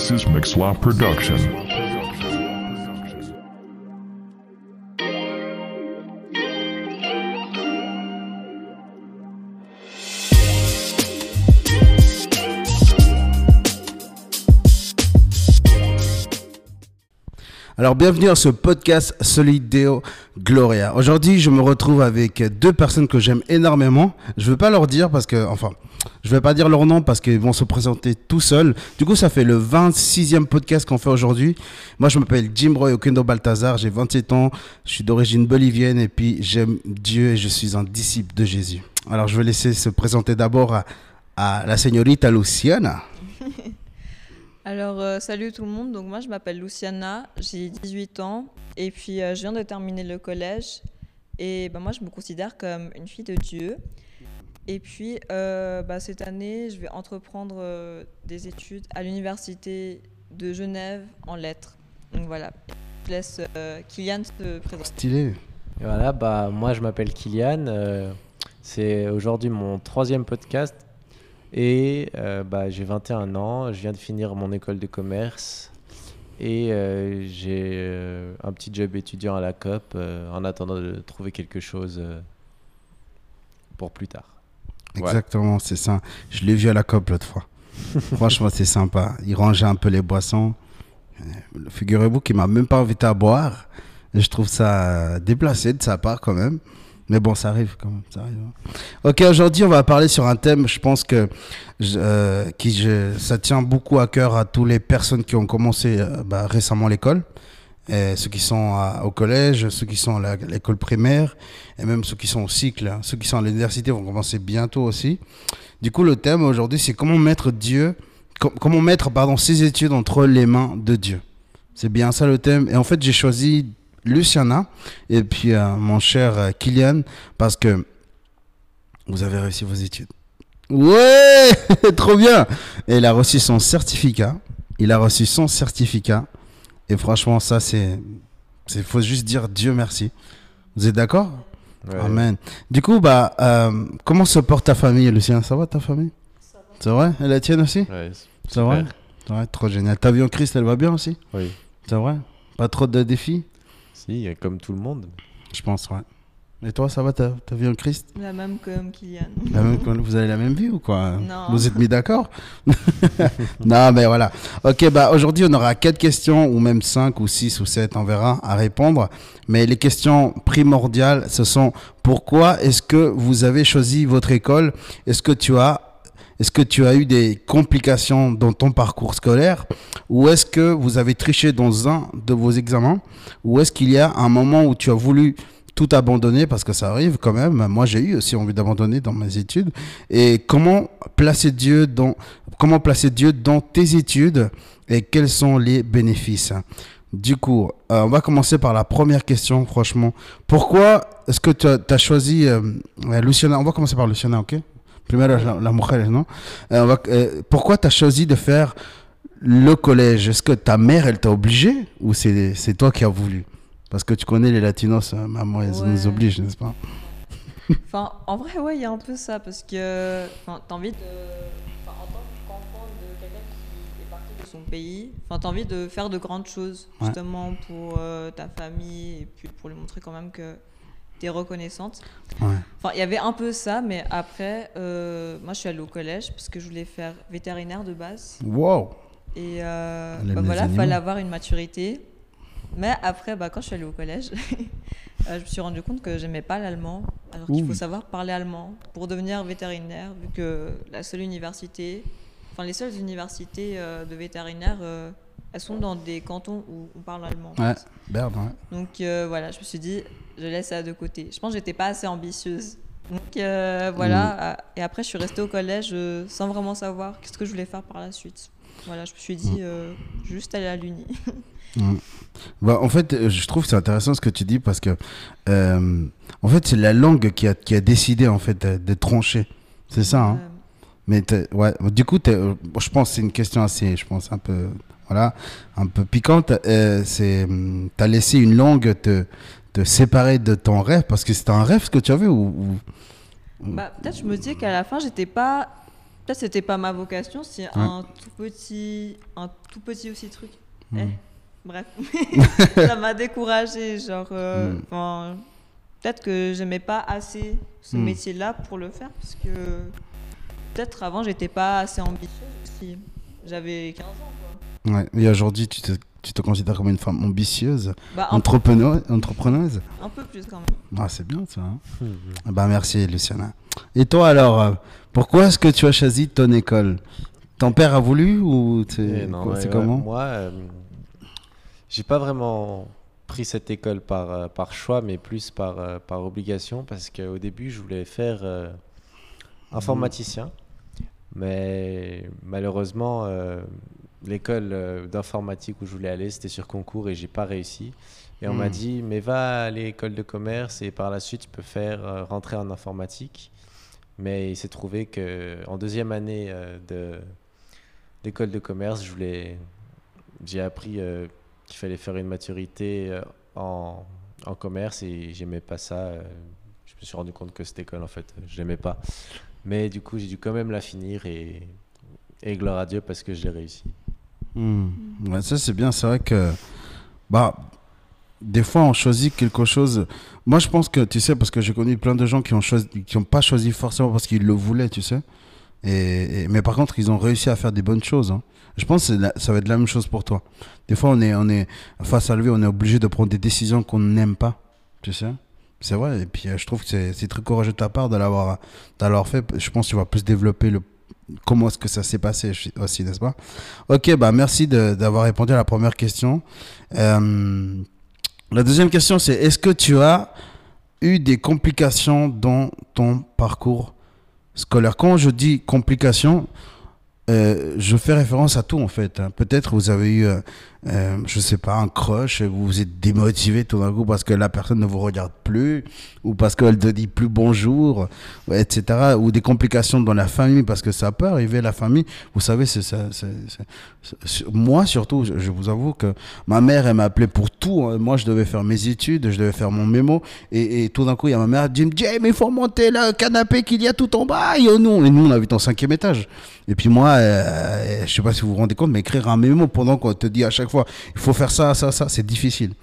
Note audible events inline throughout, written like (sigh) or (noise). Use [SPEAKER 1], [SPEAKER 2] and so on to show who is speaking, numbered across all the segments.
[SPEAKER 1] This is Mixlaw Production.
[SPEAKER 2] Alors bienvenue à ce podcast Solideo Gloria. Aujourd'hui, je me retrouve avec deux personnes que j'aime énormément. Je ne veux pas leur dire parce que, enfin, je ne vais pas dire leur nom parce qu'ils vont se présenter tout seuls. Du coup, ça fait le 26e podcast qu'on fait aujourd'hui. Moi, je m'appelle Jim Roy Okendo Balthazar, j'ai 27 ans, je suis d'origine bolivienne et puis j'aime Dieu et je suis un disciple de Jésus. Alors, je vais laisser se présenter d'abord à, à la señorita Luciana. (laughs)
[SPEAKER 3] Alors, euh, salut tout le monde. Donc, moi, je m'appelle Luciana, j'ai 18 ans et puis euh, je viens de terminer le collège. Et bah, moi, je me considère comme une fille de Dieu. Et puis, euh, bah, cette année, je vais entreprendre euh, des études à l'université de Genève en lettres. Donc voilà, je laisse euh, Kylian se présenter.
[SPEAKER 2] Stylé.
[SPEAKER 4] Et voilà, bah, moi je m'appelle Kylian. euh, c'est aujourd'hui mon troisième podcast. Et euh, bah, j'ai 21 ans. Je viens de finir mon école de commerce. Et euh, j'ai euh, un petit job étudiant à la COP en attendant de trouver quelque chose pour plus tard. Ouais.
[SPEAKER 2] Exactement, c'est ça. Je l'ai vu à la COP l'autre fois. (laughs) Franchement, c'est sympa. Il rangeait un peu les boissons. Figurez-vous qu'il m'a même pas invité à boire. Je trouve ça déplacé de sa part quand même. Mais bon, ça arrive quand même. Ça arrive, hein. Ok, aujourd'hui, on va parler sur un thème, je pense que euh, qui, je- ça tient beaucoup à cœur à toutes les personnes qui ont commencé euh, bah, récemment l'école. Ceux qui sont au collège, ceux qui sont à l'école primaire, et même ceux qui sont au cycle, hein. ceux qui sont à l'université vont commencer bientôt aussi. Du coup, le thème aujourd'hui, c'est comment mettre Dieu, com- comment mettre pardon ses études entre les mains de Dieu. C'est bien ça le thème. Et en fait, j'ai choisi Luciana et puis euh, mon cher euh, Kylian parce que vous avez réussi vos études. Ouais, (laughs) trop bien. Et il a reçu son certificat. Il a reçu son certificat. Et franchement, ça, c'est, c'est, faut juste dire Dieu merci. Vous êtes d'accord?
[SPEAKER 4] Ouais.
[SPEAKER 2] Amen. Du coup, bah, euh, comment se porte ta famille, Lucien Ça va ta famille? C'est vrai Et la tienne aussi?
[SPEAKER 4] Ouais,
[SPEAKER 2] C'est vrai
[SPEAKER 4] super.
[SPEAKER 2] C'est vrai, trop génial. Ta vie en Christ, elle va bien aussi?
[SPEAKER 4] Oui.
[SPEAKER 2] C'est vrai Pas trop de défis?
[SPEAKER 4] Si, comme tout le monde.
[SPEAKER 2] Je pense, ouais. Et toi, ça va ta, ta vie en Christ?
[SPEAKER 3] La même comme Kylian.
[SPEAKER 2] La même- Vous avez la même vie ou quoi?
[SPEAKER 3] Non.
[SPEAKER 2] Vous êtes mis d'accord? (laughs) Non, mais voilà. Ok, bah aujourd'hui, on aura quatre questions, ou même cinq, ou six, ou sept, on verra, à répondre. Mais les questions primordiales, ce sont pourquoi est-ce que vous avez choisi votre école? Est-ce que tu as est-ce que tu as eu des complications dans ton parcours scolaire Ou est-ce que vous avez triché dans un de vos examens Ou est-ce qu'il y a un moment où tu as voulu tout abandonner Parce que ça arrive quand même? Moi, j'ai eu aussi envie d'abandonner dans mes études. Et comment placer Dieu dans, tes études et quels sont les bénéfices? Du coup, euh, on va commencer par la première question, franchement. Pourquoi est-ce que tu as, choisi euh, Luciana On va commencer par Luciana, ok? Primero la, la mujer, non Euh, on va- euh, Pourquoi tu as choisi de faire le collège? Est-ce que ta mère, elle t'a obligé ou c'est c'est toi qui as voulu? Parce que tu connais les latinos, euh, maman, elles
[SPEAKER 3] Ouais.
[SPEAKER 2] nous obligent, n'est-ce pas?
[SPEAKER 3] Enfin, en vrai, ouais, il y a un peu ça parce que enfin, t'as envie de. Enfin, en tant qu'enfant de quelqu'un qui est parti de son pays, enfin, t'as envie de faire de grandes choses,
[SPEAKER 2] Ouais.
[SPEAKER 3] justement pour euh, ta famille et puis pour lui montrer quand même que t'es reconnaissante.
[SPEAKER 2] Ouais.
[SPEAKER 3] Enfin, il y avait un peu ça, mais après, euh, moi, je suis allée au collège parce que je voulais faire vétérinaire de base.
[SPEAKER 2] Wow
[SPEAKER 3] Et euh, bah voilà,
[SPEAKER 2] animaux.
[SPEAKER 3] fallait avoir une maturité. Mais après, bah, quand je suis allée au collège, (laughs) euh, je me suis rendu compte que j'aimais pas l'allemand. Alors qu'il faut savoir parler allemand pour devenir vétérinaire, vu que la seule université, enfin les seules universités euh, de vétérinaire, euh, elles sont dans des cantons où on parle allemand.
[SPEAKER 2] Ouais. Berne, ouais.
[SPEAKER 3] Donc euh, voilà, je me suis dit, je laisse ça de côté. Je pense que j'étais pas assez ambitieuse. Donc euh, voilà, euh, et après je suis restée au collège euh, sans vraiment savoir qu'est-ce que je voulais faire par la suite. Voilà, je me suis dit, euh, juste aller à l'uni. (laughs)
[SPEAKER 2] Bah, en fait, je trouve que c'est intéressant ce que tu dis parce que, euh, en fait, c'est la langue qui a, qui a décidé en fait de, trancher. C'est ça, hein Mais ouais, du coup, je pense que c'est une question assez, je pense, un peu, voilà, un peu piquante. Euh, c'est, hum, t'as laissé une langue te, te séparer de ton rêve parce que c'était un rêve ce que tu avais ou, ou-
[SPEAKER 3] bah, peut-être je me dis qu'à la fin, j'étais pas Peut-être c'était pas ma vocation, c'est un tout petit, un tout petit aussi truc.
[SPEAKER 2] Hmm.
[SPEAKER 3] Eh, bref, (laughs) ça m'a découragée. Genre, euh,
[SPEAKER 2] Mm.
[SPEAKER 3] enfin, peut-être que j'aimais pas assez ce
[SPEAKER 2] Mm.
[SPEAKER 3] métier-là pour le faire parce que peut-être avant j'étais pas assez ambitieuse aussi. J'avais 15 ans. Quoi.
[SPEAKER 2] Ouais. Et aujourd'hui, tu te, tu te considères comme une femme ambitieuse,
[SPEAKER 3] Bah,
[SPEAKER 2] entrepreneuse, entrepreneuse?
[SPEAKER 3] Un peu plus quand même.
[SPEAKER 2] Ah, c'est bien ça. hein.
[SPEAKER 4] Mhm.
[SPEAKER 2] Ah Bah, merci, Luciana. Et toi, alors, euh, pourquoi est-ce que tu as choisi ton école? Ton père a voulu ou
[SPEAKER 4] Eh
[SPEAKER 2] c'est
[SPEAKER 4] ouais, ouais,
[SPEAKER 2] comment
[SPEAKER 4] Moi, euh, j'ai pas vraiment pris cette école par, euh, par choix, mais plus par, euh, par obligation, parce qu'au début, je voulais faire euh, informaticien, mais malheureusement, euh, l'école euh, d'informatique où je voulais aller, c'était sur concours et j'ai pas réussi. Et on m'a
[SPEAKER 2] Hmm.
[SPEAKER 4] dit, mais va à l'école de commerce et par la suite, tu peux faire euh, rentrer en informatique. Mais il s'est trouvé que en deuxième année euh, de l'école de commerce, je voulais, j'ai appris euh, qu'il fallait faire une maturité en, en commerce et j'aimais pas ça. je me suis rendu compte que cette école, en fait, je l'aimais pas. Mais du coup, j'ai dû quand même la finir et, et gloire à Dieu parce que je l'ai réussi.
[SPEAKER 2] Hmm. Ouais, ça c'est bien, c'est vrai que bah des fois on choisit quelque chose. Moi je pense que tu sais parce que j'ai connu plein de gens qui choisi qui ont pas choisi forcément parce qu'ils le voulaient, tu sais. Et, mais par contre, ils ont réussi à faire des bonnes choses. hein. Je pense que ça va être la même chose pour toi. Des fois, on est, on est face à vie, on est obligé de prendre des décisions qu'on n'aime pas, tu sais. C'est vrai. Et puis, euh, je trouve que c'est très courageux de ta part de l'avoir fait. Je pense que tu vas plus développer le comment est-ce que ça s'est passé aussi, n'est-ce pas? Ok, bah merci d'avoir répondu à la première question. Euh, la deuxième question, c'est est-ce que tu as eu des complications dans ton parcours scolaire? Quand je dis complications, euh, je fais référence à tout en fait. hein. Peut-être vous avez eu, euh, je sais pas, un crush, vous vous êtes démotivé tout d'un coup parce que la personne ne vous regarde plus, ou parce qu'elle te dit plus bonjour, etc. Ou des complications dans la famille parce que ça peut arriver la famille. Vous savez, c'est ça. Moi surtout, je, vous avoue que ma mère, elle m'appelait pour tout. hein. Moi, je devais faire mes études, je devais faire mon mémo, et, tout d'un coup, il y a ma mère qui me dit, mais il faut monter le canapé qu'il y a tout en bas. Et, non. et nous, on habite en cinquième étage. Et puis moi, euh, je sais pas si vous vous rendez compte, mais écrire un mémo pendant qu'on te dit à chaque il faut faire ça, ça, ça, c'est difficile.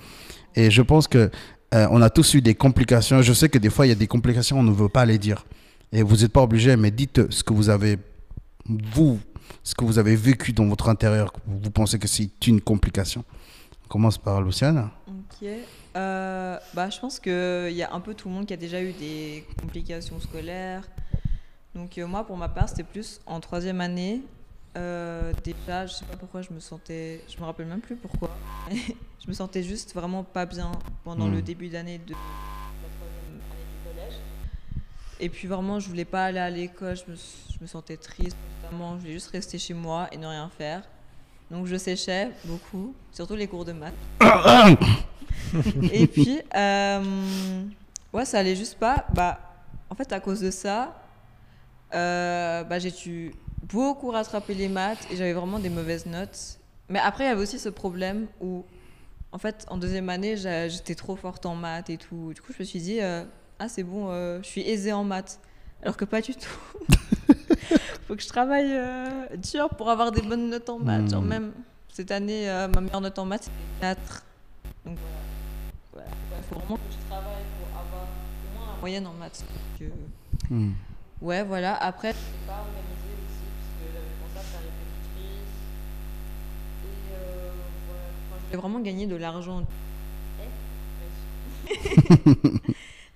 [SPEAKER 2] Et je pense que euh, on a tous eu des complications. Je sais que des fois, il y a des complications, on ne veut pas les dire. Et vous n'êtes pas obligé, mais dites ce que vous avez, vous, ce que vous avez vécu dans votre intérieur. Vous pensez que c'est une complication. On commence par Luciane.
[SPEAKER 3] Ok. Euh, bah, je pense qu'il y a un peu tout le monde qui a déjà eu des complications scolaires. Donc euh, moi, pour ma part, c'était plus en troisième année. Euh, déjà, je sais pas pourquoi je me sentais, je me rappelle même plus pourquoi. (laughs) je me sentais juste vraiment pas bien pendant
[SPEAKER 2] Hmm.
[SPEAKER 3] le début d'année de la troisième année du collège. Et puis vraiment, je voulais pas aller à l'école, je me, je me sentais triste constamment, je voulais juste rester chez moi et ne rien faire. Donc je séchais beaucoup, surtout les cours de maths. (laughs) Et puis, euh, ouais, ça allait juste pas. Bah, en fait, à cause de ça, euh, bah, j'ai dû beaucoup rattraper les maths et j'avais vraiment des mauvaises notes. Mais après, il y avait aussi ce problème où, en fait, en deuxième année, j'étais trop forte en maths et tout. Du coup, je me suis dit, euh, ah, c'est bon, euh, je suis aisée en maths. Alors que pas du tout. (laughs) Faut que je travaille euh, dur pour avoir des bonnes notes en maths. Genre,
[SPEAKER 2] Hmm.
[SPEAKER 3] même cette année, ma meilleure note en maths, c'était 4. Donc voilà. Il faut vraiment que je travaille pour avoir au moins la moyenne en maths.
[SPEAKER 2] Hmm.
[SPEAKER 3] Ouais, voilà. Après, je n'étais pas organisée aussi, parce que j'avais commencé à faire répétitrice. Et euh, je voulais vraiment gagner de l'argent. (laughs)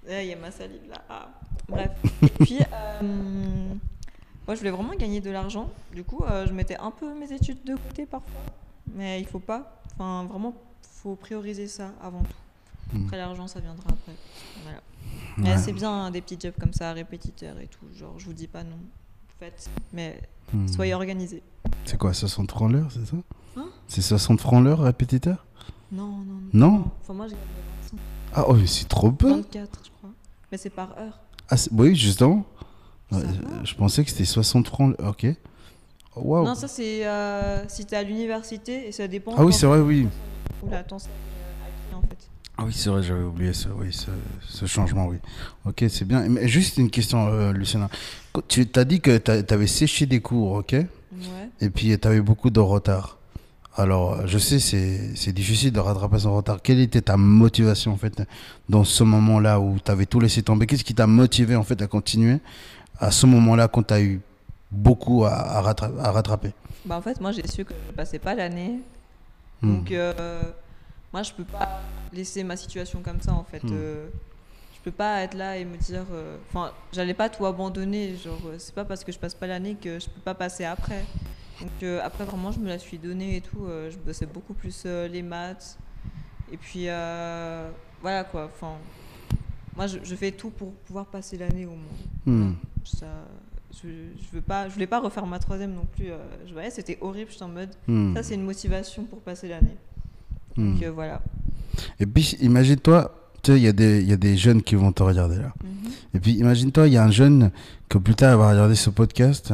[SPEAKER 3] Eh Il y a ma salive là. Ah. Bref. Et puis, euh, moi, je voulais vraiment gagner de l'argent. Du coup, euh, je mettais un peu mes études de côté parfois. Mais il faut pas. Enfin, vraiment, faut prioriser ça avant tout.
[SPEAKER 2] Mm.
[SPEAKER 3] Après, l'argent, ça viendra après. Voilà. Mais c'est bien hein, des petits jobs comme ça, répétiteurs et tout. Genre, je vous dis pas non. Faites, mais
[SPEAKER 2] Hmm.
[SPEAKER 3] soyez organisés.
[SPEAKER 2] C'est quoi, 60 francs l'heure, c'est ça? C'est 60 francs l'heure, répétiteur?
[SPEAKER 3] Non, non, non.
[SPEAKER 2] Non?
[SPEAKER 3] Enfin, moi, j'ai gagné 25,
[SPEAKER 2] Ah, oh, c'est trop peu
[SPEAKER 3] 24, je crois. Mais c'est par heure.
[SPEAKER 2] ah, Oui, justement.
[SPEAKER 3] Ça
[SPEAKER 2] Ouais,
[SPEAKER 3] va.
[SPEAKER 2] je pensais que c'était 60 francs. l'heure. Ok. Oh, Waouh.
[SPEAKER 3] Non, ça, c'est euh, si t'es à l'université et ça dépend.
[SPEAKER 2] Ah oui, c'est vrai, oui.
[SPEAKER 3] Oula, attends, c'est euh, en fait.
[SPEAKER 2] Ah oui, c'est vrai, j'avais oublié ça, oui, ce, ce changement, oui. Ok, c'est bien. Mais juste une question, euh, Luciana. Tu t'as dit que tu avais séché des cours, ok?
[SPEAKER 3] Ouais.
[SPEAKER 2] Et puis tu avais beaucoup de retard. Alors, euh, je sais, c'est difficile de rattraper son retard. Quelle était ta motivation, en fait, dans ce moment-là où tu avais tout laissé tomber? Qu'est-ce qui t'a motivé, en fait, à continuer à ce moment-là quand tu as eu beaucoup à, à rattra- à rattraper?
[SPEAKER 3] Bah, en fait, moi, j'ai su que je ne passais pas l'année.
[SPEAKER 2] Hmm.
[SPEAKER 3] Donc, euh, moi, je peux pas laisser ma situation comme ça, en fait.
[SPEAKER 2] Hmm.
[SPEAKER 3] Euh, je peux pas être là et me dire. euh, Enfin, j'allais pas tout abandonner. Genre, euh, c'est pas parce que je passe pas l'année que je peux pas passer après. Donc, euh, après, vraiment, je me la suis donnée et tout. euh, je bossais beaucoup plus euh, les maths. Et puis, voilà quoi. Enfin, moi, je, je fais tout pour pouvoir passer l'année au moins.
[SPEAKER 2] Hmm.
[SPEAKER 3] Ça, je, je veux pas, je voulais pas refaire ma troisième non plus. je voyais, c'était horrible. J'étais en mode.
[SPEAKER 2] Hmm.
[SPEAKER 3] Ça, c'est une motivation pour passer l'année.
[SPEAKER 2] Hmm.
[SPEAKER 3] Donc voilà.
[SPEAKER 2] Et puis, imagine-toi, tu sais, il y, a des- il y a des jeunes qui vont te regarder là. Et puis, imagine-toi, il y a un jeune que plus tard va regarder ce podcast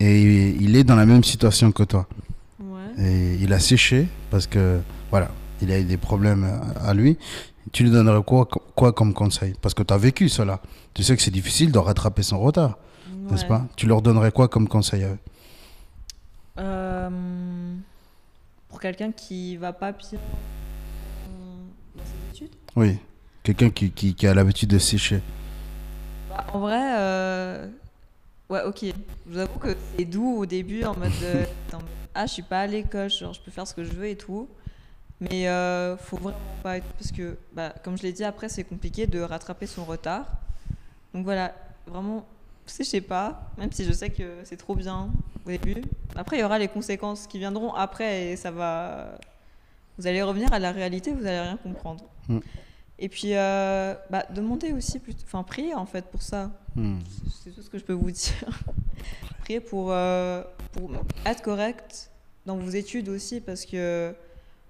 [SPEAKER 2] et il est dans la même situation que toi.
[SPEAKER 3] Ouais.
[SPEAKER 2] Et il a séché parce que, voilà, il a eu des problèmes à, lui. Tu lui donnerais quoi, quoi comme conseil? Parce que tu as vécu cela. Tu sais que c'est difficile de rattraper son retard, n'est-ce pas? Tu leur donnerais quoi comme conseil à eux?
[SPEAKER 3] Euh, Pour quelqu'un qui va pas bien dans ses études
[SPEAKER 2] Oui, quelqu'un qui, qui, qui a l'habitude de sécher.
[SPEAKER 3] Bah, En vrai, euh, ouais, ok. Je vous avoue que c'est doux au début, en mode de, (laughs) en mode, ah, je suis pas à l'école, genre je peux faire ce que je veux et tout. Mais euh, faut vraiment pas être. Parce que, bah, comme je l'ai dit, après, c'est compliqué de rattraper son retard. Donc voilà, vraiment, (laughs) je sais pas, même si je sais que c'est trop bien au début. Après, il y aura les conséquences qui viendront après et ça va. Vous allez revenir à la réalité, vous allez rien comprendre.
[SPEAKER 2] Mm.
[SPEAKER 3] Et puis, euh, bah, demandez aussi, enfin, priez en fait pour ça.
[SPEAKER 2] Hmm.
[SPEAKER 3] C'est tout ce que je peux vous dire. (laughs) Priez pour, euh, pour être correct dans vos études aussi, parce que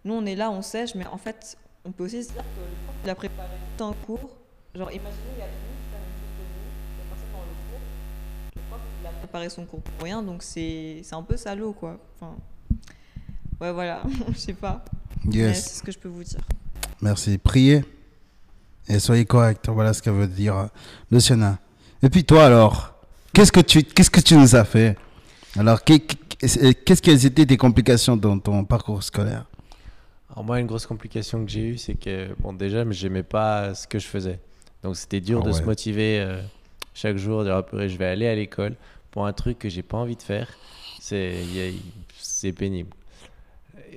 [SPEAKER 3] nous, on est là, on sèche, mais en fait, on peut aussi se dire que le prof, il a préparé tout un cours. Genre, imaginez, il y a tout il y a personne dans le cours. Le prof, il a préparé son cours pour rien, donc c'est un peu salaud, quoi. Enfin, ouais, voilà, (laughs) je sais pas.
[SPEAKER 2] Yes,
[SPEAKER 3] c'est ce que je peux vous dire.
[SPEAKER 2] merci. Priez et soyez correct. Voilà ce qu'elle veut dire, euh, Luciana. Et puis toi alors, qu'est-ce que tu, qu'est-ce que tu nous as fait? Alors, qu'est- qu'est- qu'est-ce qu'elles étaient tes complications dans ton parcours scolaire?
[SPEAKER 4] Alors moi, une grosse complication que j'ai eue, c'est que, bon, déjà, mais j'aimais pas ce que je faisais. Donc c'était dur
[SPEAKER 2] Ah
[SPEAKER 4] de se motiver euh, chaque jour, de dire, purée, je vais aller à l'école pour un truc que j'ai pas envie de faire. C'est pénible.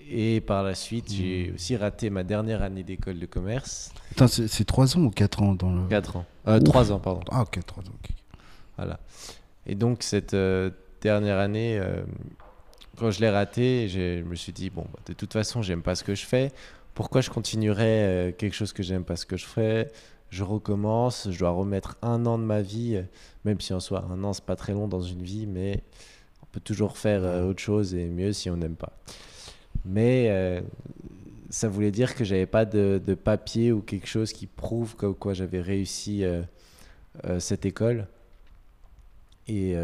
[SPEAKER 4] Et par la suite, j'ai aussi raté ma dernière année d'école de commerce.
[SPEAKER 2] Attends, c'est c'est trois ans ou quatre ans dans le...
[SPEAKER 4] 4 ans. Euh,
[SPEAKER 2] Ouf.
[SPEAKER 4] 3 ans, pardon.
[SPEAKER 2] Ah ok, trois ans. ok.
[SPEAKER 4] Voilà. Et donc, cette euh, dernière année, euh, quand je l'ai ratée, je me suis dit, bon, bah, de toute façon, j'aime pas ce que je fais. Pourquoi je continuerais euh, quelque chose que j'aime pas ce que je fais? Je recommence, je dois remettre un an de ma vie, même si en soi, un an, c'est pas très long dans une vie, mais on peut toujours faire autre chose et mieux si on n'aime pas. Mais euh, ça voulait dire que j'avais pas de, de papier ou quelque chose qui prouve comme quoi j'avais réussi euh, euh, cette école. Et,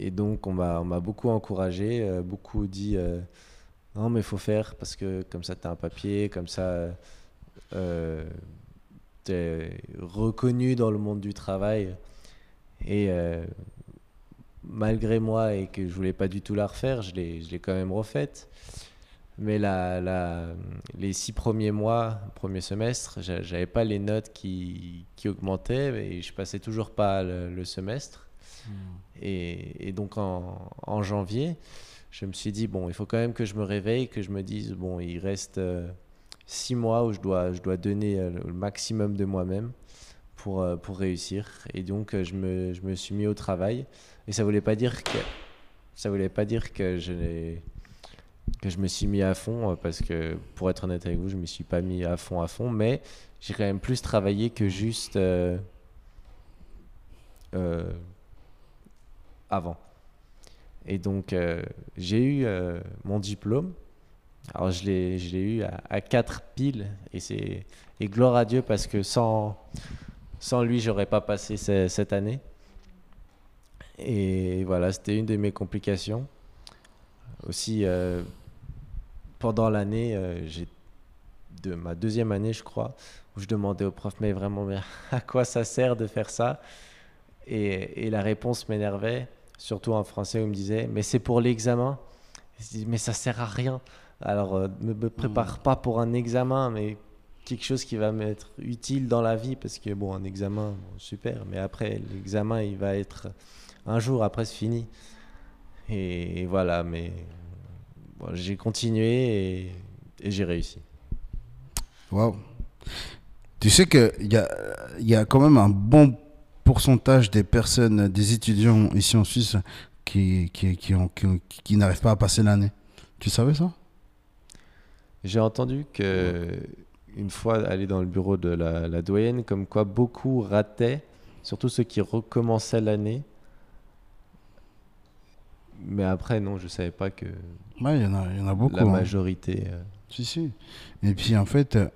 [SPEAKER 4] et donc, on m'a beaucoup encouragé, beaucoup dit non, mais il faut faire parce que comme ça, tu as un papier, comme ça, tu es reconnu dans le monde du travail. Et malgré moi et que je voulais pas du tout la refaire, je l'ai quand même refaite. Mais la, la, les six premiers mois, premier semestre, j'a- j'avais pas les notes qui, qui augmentaient et je passais toujours pas le, le semestre. Et, et donc en, en janvier, je me suis dit, bon, il faut quand même que je me réveille, que je me dise, bon, il reste euh, six mois où je dois, je dois donner euh, le maximum de moi-même pour, euh, pour réussir. Et donc, euh, je me, je me suis mis au travail. Et ça voulait pas dire que, ça voulait pas dire que je que je me suis mis à fond, euh, parce que pour être honnête avec vous, je me suis pas mis à fond à fond, mais j'ai quand même plus travaillé que juste avant. Et donc, j'ai eu mon diplôme. Alors, je l'ai eu à, à 4 piles. Et, et gloire à Dieu parce que sans, sans lui, j'aurais pas passé ce- cette année. Et voilà, c'était une de mes complications. Aussi, euh, pendant l'année, euh, j'ai de ma deuxième année, je crois, où je demandais au prof, mais vraiment, mais (laughs) à quoi ça sert de faire ça? Et, et la réponse m'énervait, surtout en français, où il me disait, mais c'est pour l'examen. Je dis, mais ça sert à rien. Alors, euh, ne me prépare pas pour un examen, mais quelque chose qui va m'être utile dans la vie, parce que, bon, un examen, bon, super, mais après, l'examen, il va être un jour, après, c'est fini. Et, et voilà, mais bon, j'ai continué et, et j'ai réussi.
[SPEAKER 2] Waouh. Tu sais qu'il y a, il y a quand même un bon pourcentage des personnes, des étudiants ici en Suisse qui, qui, qui, ont- qui, ont- qui n'arrivent pas à passer l'année. Tu savais ça?
[SPEAKER 4] J'ai entendu que une fois aller dans le bureau de la, la doyenne, comme quoi beaucoup rataient, surtout ceux qui recommençaient l'année. Mais après, non, je savais pas que
[SPEAKER 2] Ouais, il y en a, il y en a beaucoup.
[SPEAKER 4] la
[SPEAKER 2] hein.
[SPEAKER 4] majorité. euh,
[SPEAKER 2] Si, si. Et puis en fait, euh,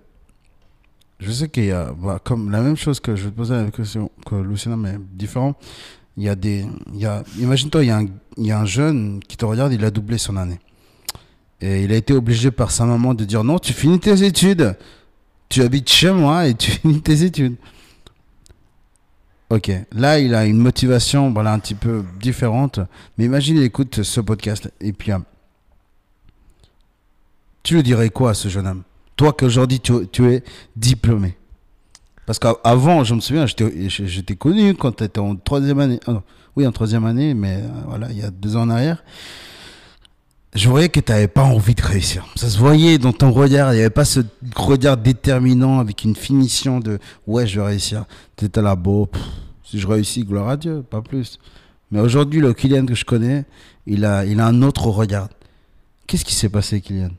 [SPEAKER 2] je sais qu'il y a, bah, comme la même chose que je vais te poser avec question que Luciana, mais différent. Il y a des, imagine-toi, il il y a un jeune qui te regarde, il a doublé son année. Et il a été obligé par sa maman de dire non, tu finis tes études. Tu habites chez moi et tu finis tes études. Ok, là il a une motivation un petit peu différente. Mais imagine, il écoute ce podcast et puis euh, tu lui dirais quoi à ce jeune homme? Toi qu'aujourd'hui tu, tu es diplômé. Parce qu'avant, je me souviens, j'étais connu quand tu étais en troisième année. ah oui, en troisième année, mais euh, voilà, il y a deux ans en arrière. Je voyais que tu n'avais pas envie de réussir. Ça se voyait dans ton regard. Il n'y avait pas ce regard déterminant avec une finition de ouais, je vais réussir. Tu étais là, beau, pff, si je réussis, gloire à Dieu, pas plus. Mais aujourd'hui, le Kylian que je connais, il a, il a un autre regard. Qu'est-ce qui s'est passé, Kylian?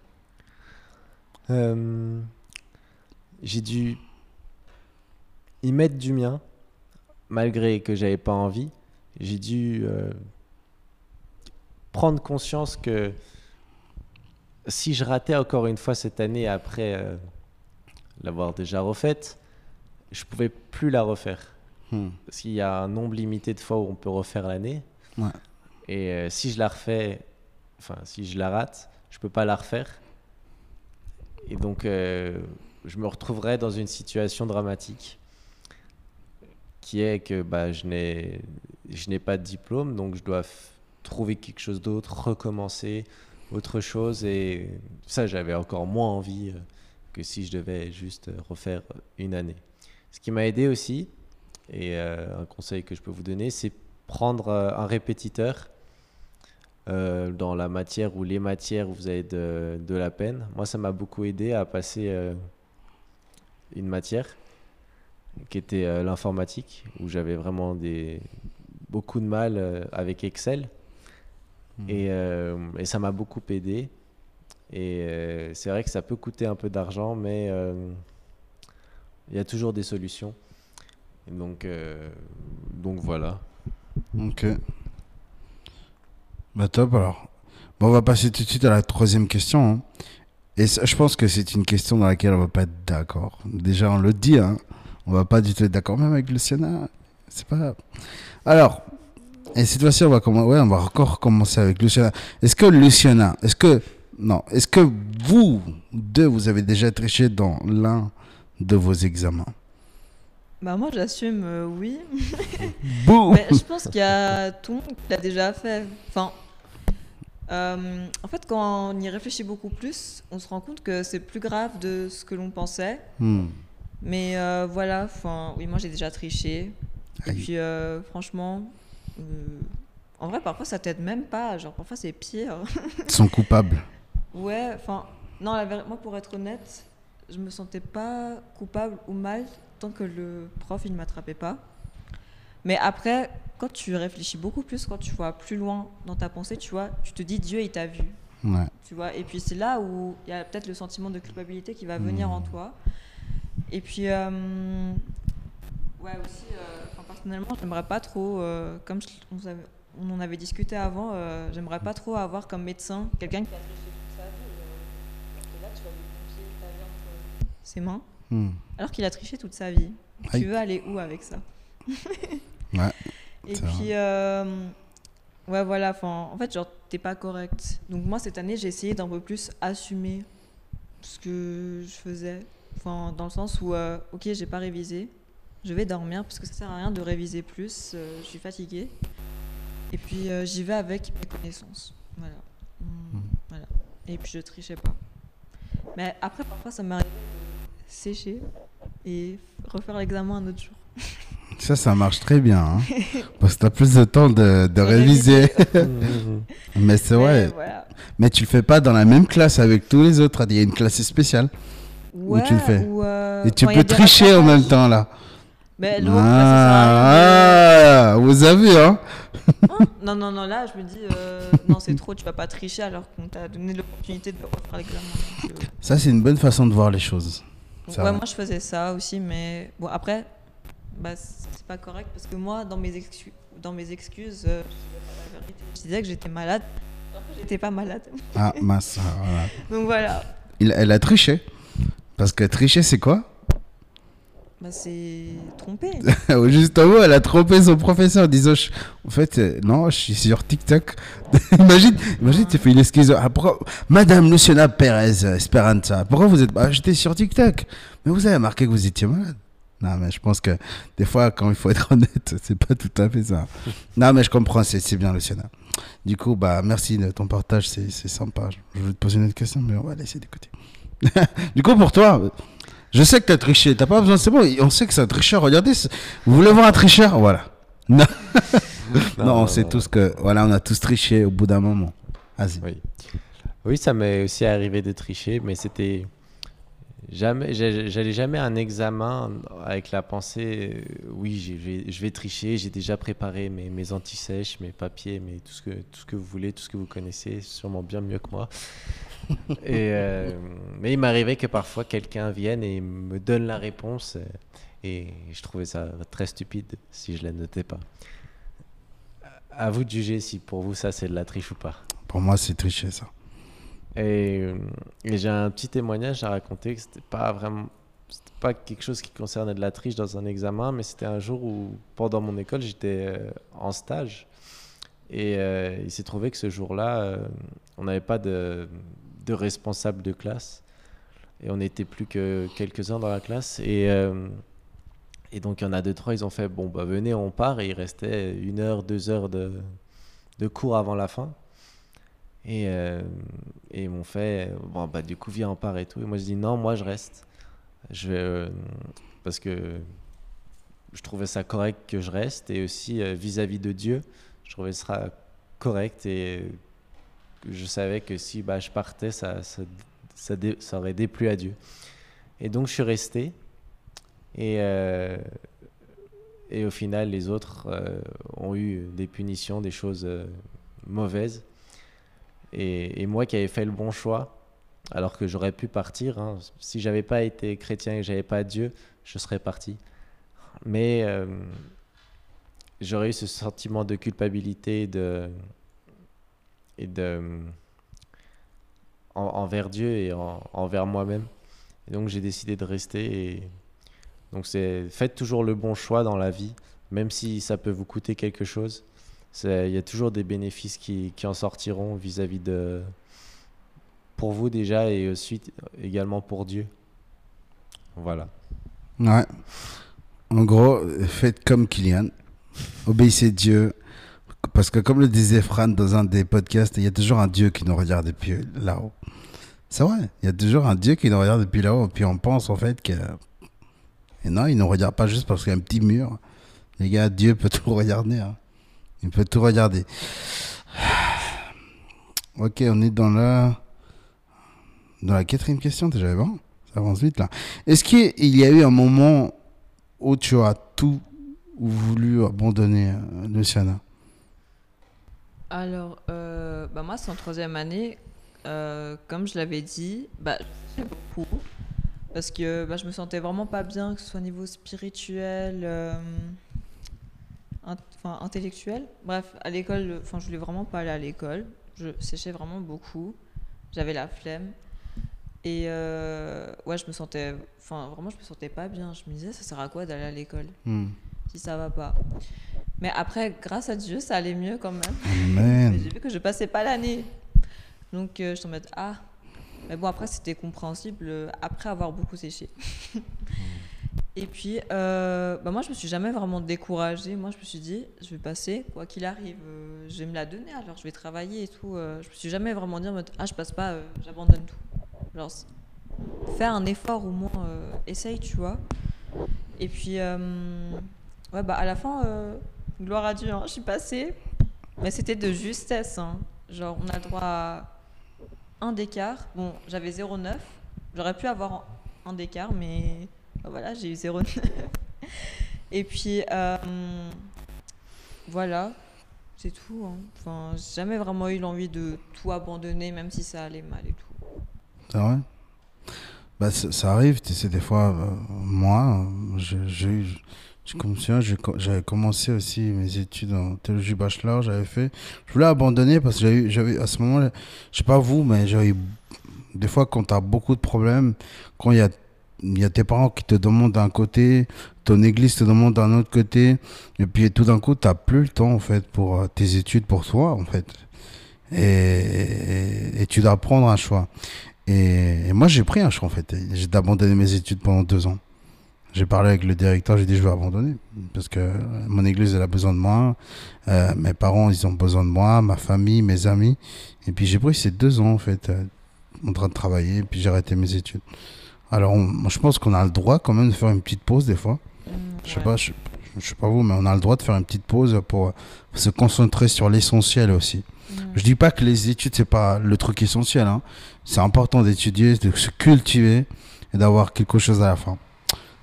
[SPEAKER 4] Euh, j'ai dû y mettre du mien, malgré que j'avais pas envie. J'ai dû euh, prendre conscience que si je ratais encore une fois cette année après euh, l'avoir déjà refaite, je pouvais plus la refaire.
[SPEAKER 2] Hmm.
[SPEAKER 4] Parce qu'il y a un nombre limité de fois où on peut refaire l'année.
[SPEAKER 2] Ouais.
[SPEAKER 4] Et euh, si je la refais, enfin, si je la rate, je peux pas la refaire. Et donc, euh, je me retrouverai dans une situation dramatique qui est que bah, je n'ai pas de diplôme, donc je dois trouver quelque chose d'autre, recommencer autre chose. Et ça, j'avais encore moins envie euh, que si je devais juste euh, refaire une année. Ce qui m'a aidé aussi, et euh, un conseil que je peux vous donner, c'est prendre un répétiteur dans la matière ou les matières où vous avez de, de la peine. Moi, ça m'a beaucoup aidé à passer une matière qui était l'informatique, où j'avais vraiment des, beaucoup de mal avec Excel. Et, euh, et ça m'a beaucoup aidé. Et euh, c'est vrai que ça peut coûter un peu d'argent, mais euh, il y a toujours des solutions. Et donc, euh, donc voilà.
[SPEAKER 2] Ok. Bah top alors. Bon, on va passer tout de suite à la troisième question. hein. Et ça, je pense que c'est une question dans laquelle on va pas être d'accord. Déjà, on le dit, hein. on va pas du tout être d'accord, même avec Luciana. C'est pas grave. Alors, et cette fois-ci, on va commencer. Ouais, on va encore commencer avec Luciana. Est-ce que Luciana, est-ce que non, est-ce que vous deux, vous avez déjà triché dans l'un de vos examens?
[SPEAKER 3] Bah moi j'assume euh, oui. (laughs) Mais je pense qu'il y a tout le monde qui l'a déjà fait. Enfin, euh, en fait quand on y réfléchit beaucoup plus, on se rend compte que c'est plus grave de ce que l'on pensait.
[SPEAKER 2] Hmm.
[SPEAKER 3] Mais euh, voilà, enfin oui moi j'ai déjà triché. Et puis franchement, en vrai parfois ça t'aide même pas. Genre parfois c'est pire.
[SPEAKER 2] Ils sont coupables.
[SPEAKER 3] Ouais, enfin, non, la vérité, moi pour être honnête, je me sentais pas coupable ou mal tant que le prof il ne m'attrapait pas. Mais après, quand tu réfléchis beaucoup plus, quand tu vois plus loin dans ta pensée, tu vois, tu te dis Dieu il t'a vu,
[SPEAKER 2] Ouais.
[SPEAKER 3] tu vois. Et puis c'est là où il y a peut-être le sentiment de culpabilité qui va venir en toi. Et puis, euh, ouais aussi, euh, personnellement, j'aimerais pas trop, euh, comme je- on, en avait discuté avant, euh, j'aimerais pas trop avoir comme médecin quelqu'un qui a triché toute sa vie. euh, parce que là, tu vas lui confier ta vie entre ses mains,
[SPEAKER 2] Hmm.
[SPEAKER 3] alors qu'il a triché toute sa vie.
[SPEAKER 2] Aïe.
[SPEAKER 3] Tu veux aller où avec ça? (laughs)
[SPEAKER 2] Ouais,
[SPEAKER 3] Et puis, euh, ouais, voilà, en fait, genre, t'es pas correct. Donc, moi, cette année, j'ai essayé d'un peu plus assumer ce que je faisais. Enfin, dans le sens où, euh, ok, j'ai pas révisé, je vais dormir parce que ça sert à rien de réviser plus, euh, je suis fatiguée. Et puis euh, j'y vais avec mes connaissances. Voilà. Mm, voilà. Et puis je trichais pas. Mais après, parfois, ça m'arrive de sécher et refaire l'examen un autre jour. (laughs)
[SPEAKER 2] Ça, ça marche très bien. hein. (laughs) Parce que t'as plus de temps de, réviser. (laughs) Mais c'est vrai.
[SPEAKER 3] voilà.
[SPEAKER 2] Mais tu le fais pas dans la même classe avec tous les autres. Il y a une classe spéciale. Où tu le fais.
[SPEAKER 3] ou, euh,
[SPEAKER 2] Et tu peux tricher en même temps là.
[SPEAKER 3] Mais l'autre, là, ça sert à rien
[SPEAKER 2] Ah, ah, vous avez, hein
[SPEAKER 3] Hein non, non, non, là, je me dis, euh, non, c'est trop, tu vas pas tricher alors qu'on t'a donné l'opportunité de refaire l'examen. Donc, euh,
[SPEAKER 2] Ça, c'est une bonne façon de voir les choses.
[SPEAKER 3] Donc, ouais,
[SPEAKER 2] va.
[SPEAKER 3] moi je faisais ça aussi, mais bon, après, bah, c'est pas correct parce que moi, dans mes, excu- dans mes excuses, euh, je disais que j'étais malade. J'étais pas malade.
[SPEAKER 2] Ah, mince. ah, voilà. (laughs)
[SPEAKER 3] Donc voilà,
[SPEAKER 2] Il- elle a triché. Parce que tricher, c'est quoi?
[SPEAKER 3] Bah, c'est trompé. (laughs)
[SPEAKER 2] Justement, elle a trompé son professeur en disant En fait, euh, non, je suis sur TikTok. (laughs) imagine, imagine, tu fais une excuse. Ah, pourquoi- Madame Luciana Perez euh, Esperanza, pourquoi vous êtes. Ah, J'étais sur TikTok. Mais vous avez marqué que vous étiez malade. Non, mais je pense que des fois, quand il faut être (laughs) honnête, c'est pas tout à fait ça. non, mais je comprends, c'est bien, Luciana. Du coup, bah, merci de ton partage, c'est c'est sympa. Je vais te poser une autre question, mais on va laisser d'écouter. du coup, pour toi, je sais que tu as triché. T'as pas besoin, c'est bon, on sait que c'est un tricheur. Regardez, vous voulez voir un tricheur? Voilà. (laughs) Non, non, on sait tous que, voilà, on a tous triché au bout d'un moment. Vas-y.
[SPEAKER 4] Oui. Oui, ça m'est aussi arrivé de tricher, mais c'était jamais. J'allais jamais à un examen avec la pensée, euh, oui, je vais, je vais tricher. J'ai déjà préparé mes, mes antisèches, mes papiers, mes, tout ce que tout ce que vous voulez, tout ce que vous connaissez, sûrement bien mieux que moi. (laughs) et euh, mais il m'arrivait que parfois quelqu'un vienne et me donne la réponse, euh, et je trouvais ça très stupide si je la notais pas. À vous de juger si pour vous ça c'est de la triche ou pas.
[SPEAKER 2] Pour moi, c'est tricher, ça.
[SPEAKER 4] Et, euh, et j'ai un petit témoignage à raconter que c'était pas vraiment c'était pas quelque chose qui concernait de la triche dans un examen mais c'était un jour où pendant mon école j'étais euh, en stage. Et euh, il s'est trouvé que ce jour-là on n'avait pas de, de responsable de classe. Et on n'était plus que quelques-uns dans la classe. Et et donc il y en a deux trois ils ont fait bon bah venez on part. Et il restait une heure deux heures de de cours avant la fin et, euh, et ils m'ont fait, bon, bah, du coup, viens, on part et tout. Et moi, je dis, non, moi, je reste. Je vais, euh, parce que je trouvais ça correct que je reste. Et aussi, euh, vis-à-vis de Dieu, je trouvais ça correct. Et je savais que si bah, je partais, ça, ça, ça, aurait déplu à Dieu. Et donc, je suis resté. Et, et au final, les autres ont eu des punitions, des choses mauvaises. Et, moi qui avais fait le bon choix, alors que j'aurais pu partir, hein, si j'avais pas été chrétien et j'avais pas Dieu, je serais parti. Mais euh, j'aurais eu ce sentiment de culpabilité de, et de en- envers Dieu et en- envers moi-même. Donc j'ai décidé de rester. Donc c'est faites toujours le bon choix dans la vie, même si ça peut vous coûter quelque chose. Il y a toujours des bénéfices qui, qui en sortiront vis-à-vis de pour vous déjà et ensuite également pour Dieu. Voilà.
[SPEAKER 2] Ouais. En gros, faites comme Kylian. Obéissez Dieu. Parce que comme le disait Fran dans un des podcasts, il y a toujours un Dieu qui nous regarde depuis là-haut. C'est vrai, il y a toujours un Dieu qui nous regarde depuis là-haut. Puis on pense en fait que... Et non, il ne nous regarde pas juste parce qu'il y a un petit mur. Les gars, Dieu peut (laughs) tout regarder. hein. Il peut tout regarder. Ok, on est dans la... Dans la quatrième question déjà, bon Ça avance vite là. Est-ce qu'il y a eu un moment où tu as tout voulu abandonner, euh, Luciana?
[SPEAKER 3] Alors, euh, bah moi, c'est en troisième année. Euh, comme je l'avais dit, bah, (laughs) beaucoup. Parce que bah, je me sentais vraiment pas bien, que ce soit au niveau spirituel, enfin, intellectuel. Bref, à l'école, enfin, je voulais vraiment pas aller à l'école. Je séchais vraiment beaucoup. J'avais la flemme. Et euh, ouais, je me sentais, enfin, vraiment, je me sentais pas bien. Je me disais, ça sert à quoi d'aller à l'école?
[SPEAKER 2] Hmm.
[SPEAKER 3] si ça va pas Mais après, grâce à Dieu, ça allait mieux quand même. (laughs) J'ai vu que je passais pas l'année. Donc, euh, je suis en mode, ah, Mais bon, après, c'était compréhensible euh, après avoir beaucoup séché. (laughs) Et puis, euh, bah moi, je me suis jamais vraiment découragée. Moi, je me suis dit, je vais passer, quoi qu'il arrive, euh, je vais me la donner, alors je vais travailler et tout. euh, je me suis jamais vraiment dit, ah, je passe pas, euh, j'abandonne tout. Genre, faire un effort au moins, essaye, tu vois. Et puis, ouais, bah, à la fin, gloire à Dieu, hein, je suis passée. Mais c'était de justesse. hein. Genre, on a droit à un d'écart. Bon, j'avais 0,9. J'aurais pu avoir un d'écart, mais voilà, j'ai eu 0,9. (laughs) Et puis, euh, voilà, c'est tout. hein. Enfin, jamais vraiment eu l'envie de tout abandonner, même si ça allait mal et tout.
[SPEAKER 2] C'est vrai? Bah, ça, arrive, tu sais, des fois, euh, moi, je- je co- j'avais commencé aussi mes études en théologie bachelor, j'avais fait. Je voulais abandonner parce que j'avais à ce moment-là, je sais pas vous, mais j'avais des fois, quand tu as beaucoup de problèmes, quand il y a, il y a tes parents qui te demandent d'un côté, ton église te demande d'un autre côté, et puis tout d'un coup, tu n'as plus le temps, en fait, pour euh, tes études, pour toi, en fait. Et, tu dois prendre un choix. Et, moi, j'ai pris un choix, en fait. J'ai abandonné mes études pendant deux ans. J'ai parlé avec le directeur, j'ai dit je vais abandonner parce que mon église elle a besoin de moi, euh, mes parents ils ont besoin de moi, ma famille, mes amis. Et puis j'ai pris ces deux ans en fait euh, en train de travailler et puis j'ai arrêté mes études. Alors on- je pense qu'on a le droit quand même de faire une petite pause des fois. Je sais
[SPEAKER 3] Ouais.
[SPEAKER 2] pas, je, je sais pas vous, mais on a le droit de faire une petite pause pour se concentrer sur l'essentiel aussi.
[SPEAKER 3] Mm.
[SPEAKER 2] Je dis pas que les études c'est pas le truc essentiel. Hein. C'est important d'étudier, de se cultiver et d'avoir quelque chose à la fin.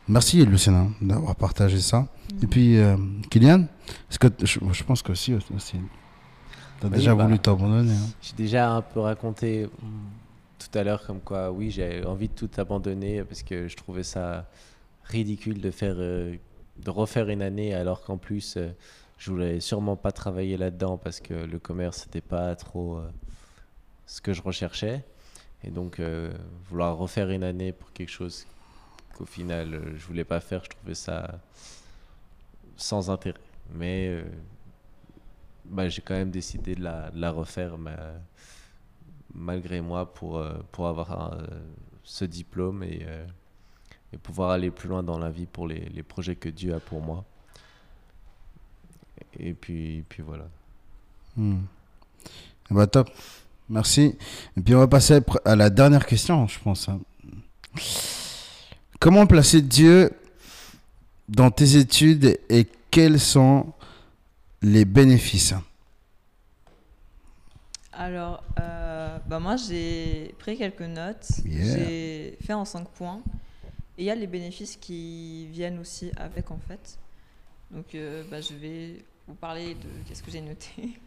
[SPEAKER 2] Merci Luciana d'avoir partagé ça. Et puis euh, Kylian, est-ce que je, je pense que aussi, aussi t'as
[SPEAKER 4] Oui,
[SPEAKER 2] déjà
[SPEAKER 4] bah.
[SPEAKER 2] voulu t'abandonner. hein.
[SPEAKER 4] J'ai déjà un peu raconté mm, tout à l'heure comme quoi, oui, j'ai envie de tout abandonner parce que je trouvais ça ridicule de faire, euh, de refaire une année alors qu'en plus, euh, je voulais sûrement pas travailler là-dedans parce que le commerce c'était pas trop euh, ce que je recherchais et donc vouloir refaire une année pour quelque chose qu'au final je voulais pas faire, je trouvais ça sans intérêt. Mais bah, j'ai quand même décidé de la, de la refaire mais, malgré moi pour, euh, pour avoir euh, ce diplôme et, euh, et pouvoir aller plus loin dans la vie pour les, les projets que Dieu a pour moi. Et puis, puis voilà.
[SPEAKER 2] Hmm. Eh ben, top. Merci. Et puis on va passer à la dernière question, je pense. hein. Comment placer Dieu dans tes études et quels sont les bénéfices?
[SPEAKER 3] Alors, euh, bah moi, j'ai pris quelques notes.
[SPEAKER 2] Yeah.
[SPEAKER 3] J'ai fait en cinq points. Et il y a les bénéfices qui viennent aussi avec, en fait. Donc, euh, bah, je vais vous parler de qu'est-ce que j'ai noté.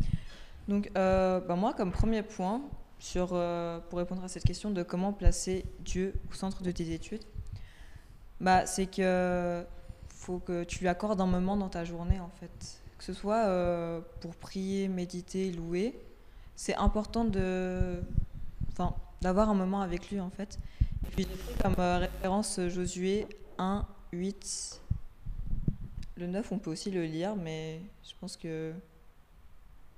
[SPEAKER 3] (laughs) Donc, euh, bah, moi, comme premier point, sur, euh, pour répondre à cette question de comment placer Dieu au centre de tes études, bah, c'est que faut que tu lui accordes un moment dans ta journée, en fait. Que ce soit euh, pour prier, méditer, louer, c'est important de, enfin, d'avoir un moment avec lui, en fait. Et puis, comme euh, référence euh, Josué 1, 8. Le 9, on peut aussi le lire, mais je pense que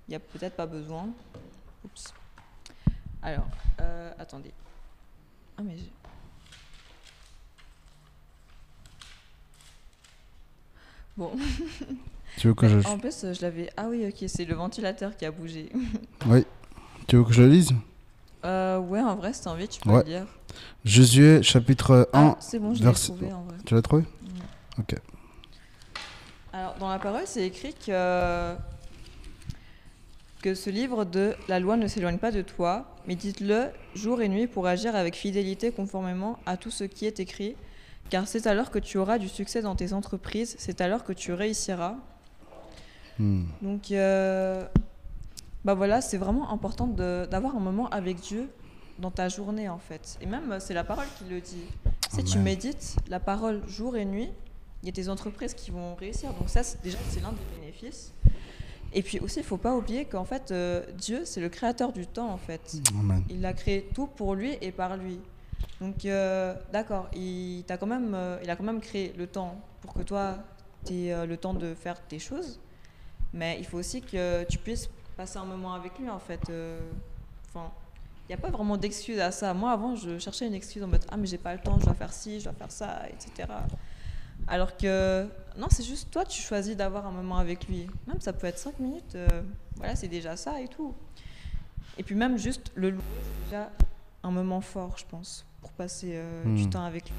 [SPEAKER 3] il n'y a peut-être pas besoin. Oups. Alors, euh, attendez. Ah, mais Bon. (laughs)
[SPEAKER 2] Tu veux que je,
[SPEAKER 3] En plus, je l'avais. Ah oui, ok, c'est le ventilateur qui a bougé. (laughs)
[SPEAKER 2] oui. tu veux que je le lise?
[SPEAKER 3] Euh, ouais, en vrai, si t'as envie, tu peux
[SPEAKER 2] Ouais.
[SPEAKER 3] le lire.
[SPEAKER 2] Josué chapitre 1.
[SPEAKER 3] Ah, c'est bon, je l'ai trouvé en vrai.
[SPEAKER 2] Tu l'as trouvé?
[SPEAKER 3] Alors, dans la parole, c'est écrit que, que ce livre de La loi ne s'éloigne pas de toi, mais dites-le jour et nuit pour agir avec fidélité conformément à tout ce qui est écrit, car c'est alors que tu auras du succès dans tes entreprises, c'est alors que tu réussiras.
[SPEAKER 2] Hmm.
[SPEAKER 3] Donc, euh, bah voilà, c'est vraiment important d'avoir un moment avec Dieu dans ta journée, en fait. Et même, euh, c'est la parole qui le dit. Si tu médites la parole jour et nuit, il y a des entreprises qui vont réussir. Donc ça, déjà, c'est l'un des bénéfices. Et puis aussi, il faut pas oublier qu'en fait, euh, Dieu, c'est le créateur du temps, en fait.
[SPEAKER 2] Amen.
[SPEAKER 3] Il a créé tout pour lui et par lui. Donc, euh, d'accord, il, t'a quand même, euh, il a quand même créé le temps pour que toi, tu aies le temps de faire tes choses. Mais il faut aussi que tu puisses passer un moment avec lui, en fait. euh, Enfin, il n'y a pas vraiment d'excuse à ça. Moi, avant, je cherchais une excuse en mode Ah, mais j'ai pas le temps, je dois faire ci, je dois faire ça, etc. Alors que, non, c'est juste toi, tu choisis d'avoir un moment avec lui. Même ça peut être 5 minutes, euh, voilà, c'est déjà ça et tout. Et puis, même juste le louer, c'est déjà un moment fort, je pense, pour passer euh, du
[SPEAKER 2] Hmm.
[SPEAKER 3] temps avec lui.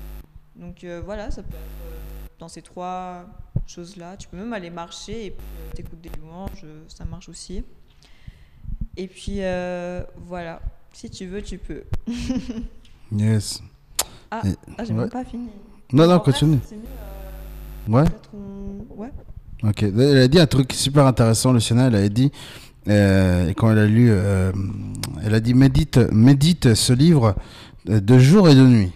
[SPEAKER 3] Donc, euh, voilà, ça peut être dans ces trois choses-là. Tu peux même aller marcher et puis euh, t'écoutes des louanges, euh, ça marche aussi. Et puis, euh, voilà, si tu veux, tu peux. (laughs)
[SPEAKER 2] Yes.
[SPEAKER 3] Ah,
[SPEAKER 2] Et-
[SPEAKER 3] ah j'ai
[SPEAKER 2] ouais.
[SPEAKER 3] même pas fini.
[SPEAKER 2] Non, non,
[SPEAKER 3] En
[SPEAKER 2] continue.
[SPEAKER 3] mieux, euh,
[SPEAKER 2] Ouais.
[SPEAKER 3] peut-être on- ouais.
[SPEAKER 2] Ok. Elle a dit un truc super intéressant, Luciana. Elle a dit, euh, et quand elle a lu, elle a dit médite, médite ce livre de jour et de nuit.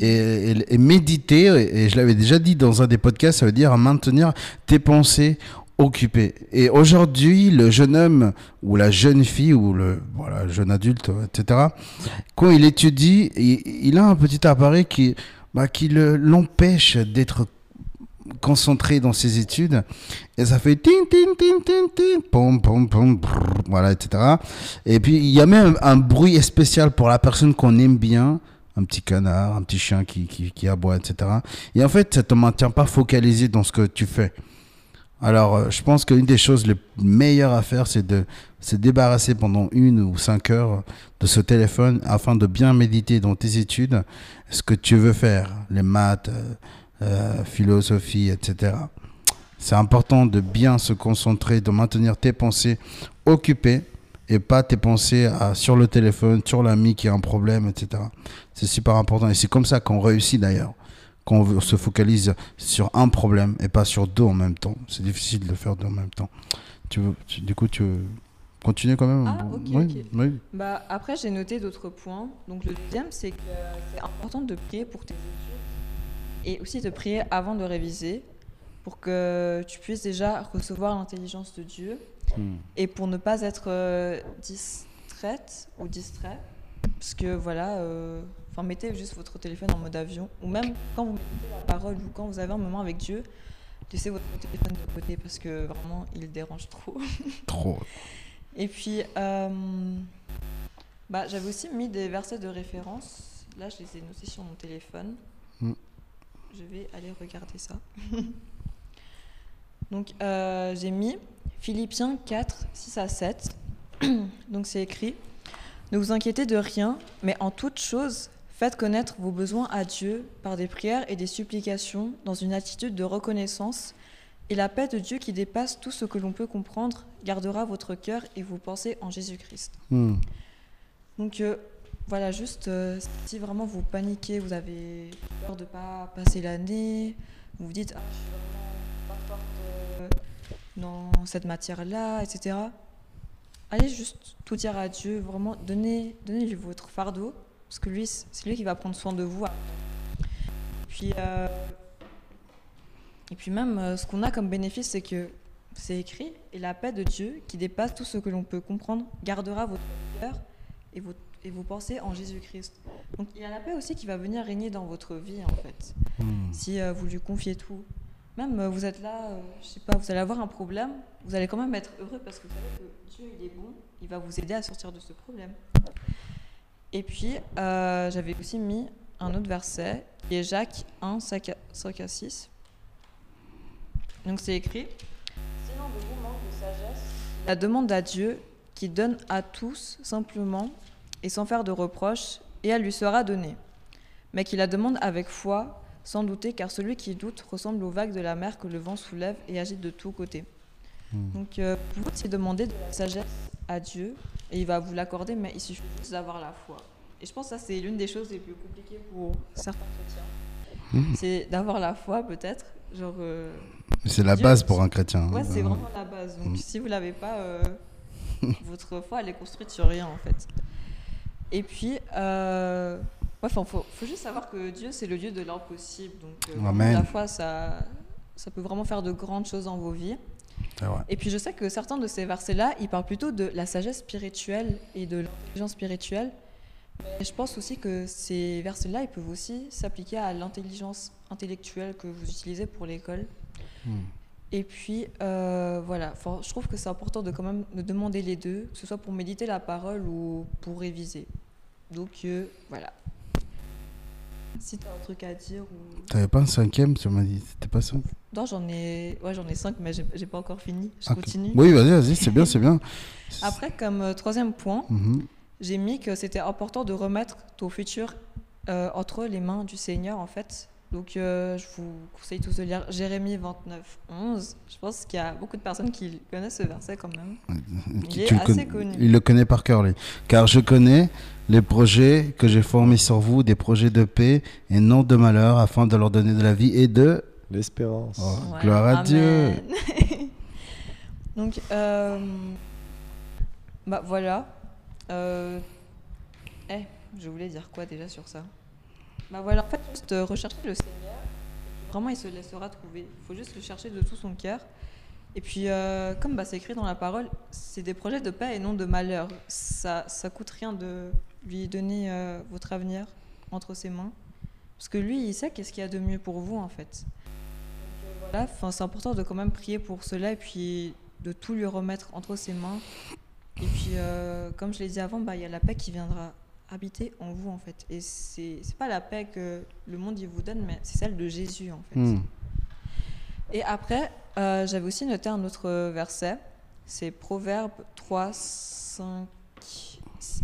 [SPEAKER 2] Et, méditer, et, je l'avais déjà dit dans un des podcasts, ça veut dire maintenir tes pensées occupées. Et aujourd'hui, le jeune homme ou la jeune fille ou le voilà, jeune adulte, etc., quand il étudie, il, a un petit appareil qui, bah, qui le- l'empêche d'être concentré dans ses études et ça fait tin tin tin tin tin pom pom pom voilà etc et puis il y a même un bruit spécial pour la personne qu'on aime bien un petit canard un petit chien qui, qui, aboie etc et en fait ça te maintient pas focalisé dans ce que tu fais alors euh, je pense qu'une des choses les meilleures à faire c'est de se débarrasser pendant une ou cinq heures de ce téléphone afin de bien méditer dans tes études ce que tu veux faire les maths euh, euh, philosophie, etc. C'est important de bien se concentrer, de maintenir tes pensées occupées et pas tes pensées à- sur le téléphone, sur l'ami qui a un problème, etc. C'est super important et c'est comme ça qu'on réussit d'ailleurs. Quand on veut- se focalise sur un problème et pas sur deux en même temps. C'est difficile de le faire deux en même temps. Tu veux, tu- du coup, tu veux continuer quand même?
[SPEAKER 3] Ah, ok,
[SPEAKER 2] oui, oui.
[SPEAKER 3] Bah, après, j'ai noté d'autres points. Donc, le deuxième, c'est que c'est important de prier pour tes études et aussi de prier avant de réviser pour que tu puisses déjà recevoir l'intelligence de Dieu
[SPEAKER 2] Hmm.
[SPEAKER 3] et pour ne pas être euh, distraite ou distrait. Parce que voilà, euh, mettez juste votre téléphone en mode avion ou même quand vous mettez la parole ou quand vous avez un moment avec Dieu, laissez votre téléphone de côté parce que vraiment, il dérange trop. (laughs)
[SPEAKER 2] Trop.
[SPEAKER 3] Et puis, euh, bah, j'avais aussi mis des versets de référence. Là, je les ai notés sur mon téléphone.
[SPEAKER 2] Mm.
[SPEAKER 3] Je vais aller regarder ça. (laughs) Donc, euh, j'ai mis Philippiens 4, 6 à 7. (clears throat) Donc, c'est écrit Ne vous inquiétez de rien, mais en toute chose, faites connaître vos besoins à Dieu par des prières et des supplications dans une attitude de reconnaissance. Et la paix de Dieu qui dépasse tout ce que l'on peut comprendre gardera votre cœur et vos pensées en Jésus-Christ.
[SPEAKER 2] Hmm.
[SPEAKER 3] Donc euh, voilà, juste euh, si vraiment vous paniquez, vous avez peur de ne pas passer l'année, vous vous dites ah, je suis vraiment pas forte euh, dans cette matière-là, etc. Allez juste tout dire à Dieu, vraiment donnez, donnez-lui votre fardeau, parce que lui, c'est lui qui va prendre soin de vous. Puis, euh, et puis même, euh, ce qu'on a comme bénéfice, c'est que c'est écrit, et la paix de Dieu, qui dépasse tout ce que l'on peut comprendre, gardera votre cœur et vos, et vos pensées en Jésus-Christ. Donc il y a la paix aussi qui va venir régner dans votre vie, en fait,
[SPEAKER 2] Hmm.
[SPEAKER 3] si euh, vous lui confiez tout. Même euh, vous êtes là, euh, je sais pas, vous allez avoir un problème, vous allez quand même être heureux parce que vous savez que Dieu, il est bon, il va vous aider à sortir de ce problème. Et puis, euh, j'avais aussi mis un autre verset, qui est Jacques 1, 5 à 5 à 6. Donc c'est écrit Sinon de vous manque de sagesse, la demande à Dieu qui donne à tous simplement et sans faire de reproches, et elle lui sera donnée. Mais qui la demande avec foi, sans douter, car celui qui doute ressemble aux vagues de la mer que le vent soulève et agite de tous côtés.
[SPEAKER 2] Hmm.
[SPEAKER 3] Donc, euh, vous pouvez aussi demander de la sagesse à Dieu, et il va vous l'accorder, mais il suffit juste d'avoir la foi. Et je pense que ça, c'est l'une des choses les plus compliquées pour certains chrétiens.
[SPEAKER 2] Hmm.
[SPEAKER 3] C'est d'avoir la foi, peut-être. Genre, euh,
[SPEAKER 2] C'est la
[SPEAKER 3] Dieu-
[SPEAKER 2] base pour un chrétien.
[SPEAKER 3] Ouais,
[SPEAKER 2] hein.
[SPEAKER 3] c'est vraiment la base. Donc,
[SPEAKER 2] Mm.
[SPEAKER 3] si vous l'avez pas, euh, (laughs) votre foi, elle est construite sur rien, en fait. Et puis, euh, ouais, faut, faut, juste savoir que Dieu, c'est le Dieu de l'impossible. Donc, euh,
[SPEAKER 2] Amen.
[SPEAKER 3] la foi, ça, ça peut vraiment faire de grandes choses dans vos vies. Et puis, je sais que certains de ces versets-là, ils parlent plutôt de la sagesse spirituelle et de l'intelligence spirituelle. Mais je pense aussi que ces versets-là, ils peuvent aussi s'appliquer à l'intelligence intellectuelle que vous utilisez pour l'école.
[SPEAKER 2] Hmm.
[SPEAKER 3] Et puis, euh, voilà, Enfin, je trouve que c'est important de quand même de demander les deux, que ce soit pour méditer la parole ou pour réviser. Donc, euh, voilà. Si tu as un truc à dire ou...
[SPEAKER 2] T'avais pas un cinquième, tu m'as dit. C'était pas ça
[SPEAKER 3] Non, j'en ai... Ouais, j'en ai cinq, mais j'ai j'ai pas encore fini. Je continue.
[SPEAKER 2] Oui, vas-y, vas-y, c'est bien, c'est bien. (laughs)
[SPEAKER 3] Après, comme euh, troisième point,
[SPEAKER 2] Mhm.
[SPEAKER 3] j'ai mis que c'était important de remettre ton futur euh, entre les mains du Seigneur, en fait. Donc, euh, je vous conseille tous de lire Jérémie 29, 11. Je pense qu'il y a beaucoup de personnes qui connaissent ce verset quand même. Il est assez
[SPEAKER 2] con-
[SPEAKER 3] connu.
[SPEAKER 2] Il le connaît par cœur, lui. Car je connais les projets que j'ai formés sur vous, des projets de paix et non de malheur, afin de leur donner de la vie et de...
[SPEAKER 4] L'espérance.
[SPEAKER 2] Oh,
[SPEAKER 3] Ouais,
[SPEAKER 2] gloire à
[SPEAKER 3] amen.
[SPEAKER 2] Dieu. (laughs)
[SPEAKER 3] Donc, euh, bah voilà. Euh, eh, je voulais dire quoi déjà sur ça? Bah voilà, en fait, juste euh, rechercher le Seigneur. Vraiment, il se laissera trouver. Il faut juste le chercher de tout son cœur. Et puis, euh, comme bah, c'est écrit dans la parole, c'est des projets de paix et non de malheur. Ça, ça coûte rien de lui donner euh, votre avenir entre ses mains. Parce que lui, il sait qu'est-ce qu'il y a de mieux pour vous, en fait. Voilà, c'est important de quand même prier pour cela et puis de tout lui remettre entre ses mains. Et puis, comme je l'ai dit avant, bah, il y a la paix qui viendra habiter en vous, en fait. Et c'est c'est pas la paix que le monde il vous donne, mais c'est celle de Jésus, en fait.
[SPEAKER 2] Hmm.
[SPEAKER 3] Et après, euh, j'avais aussi noté un autre verset. C'est Proverbe 3, 5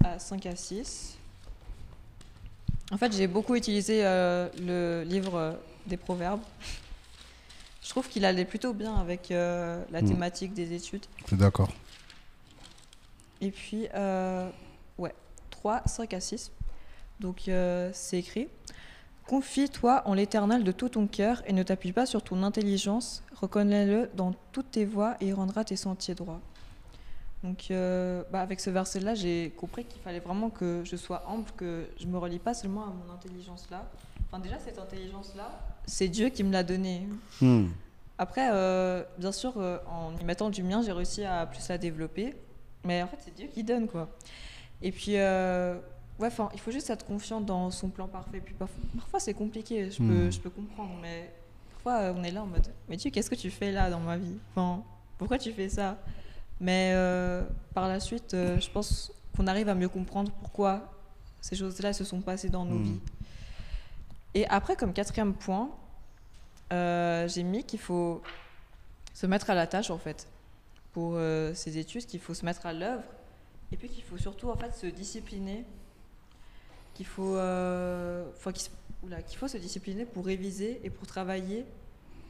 [SPEAKER 3] à, 5 à 6. En fait, j'ai beaucoup utilisé euh, le livre des Proverbes. (laughs) Je trouve qu'il allait plutôt bien avec euh, la
[SPEAKER 2] Mm.
[SPEAKER 3] thématique des études.
[SPEAKER 2] Je suis d'accord.
[SPEAKER 3] Et puis, 3, 5 à 6. Donc, euh, c'est écrit Confie-toi en l'éternel de tout ton cœur et ne t'appuie pas sur ton intelligence. Reconnais-le dans toutes tes voies et il rendra tes sentiers droits. Donc, euh, bah, avec ce verset-là, j'ai compris qu'il fallait vraiment que je sois humble, que je me relie pas seulement à mon intelligence-là. Enfin, déjà, cette intelligence-là, c'est Dieu qui me l'a donnée.
[SPEAKER 2] Hmm.
[SPEAKER 3] Après, euh, bien sûr, en y mettant du mien, j'ai réussi à plus la développer. Mais en fait, c'est Dieu qui donne, quoi. Et puis, euh, ouais, il faut juste être confiant dans son plan parfait. Puis parfois, parfois, c'est compliqué, je peux,
[SPEAKER 2] Hmm.
[SPEAKER 3] je peux comprendre. Mais parfois, euh, on est là en mode, mais Dieu, qu'est-ce que tu fais là dans ma vie? Enfin, pourquoi tu fais ça Mais euh, par la suite, euh, je pense qu'on arrive à mieux comprendre pourquoi ces choses-là se sont passées dans nos
[SPEAKER 2] Hmm.
[SPEAKER 3] vies. Et après, comme quatrième point, j'ai mis qu'il faut se mettre à la tâche en fait pour ces études, qu'il faut se mettre à l'œuvre et puis qu'il faut surtout en fait se discipliner, qu'il faut, euh, qu'il faut se discipliner pour réviser et pour travailler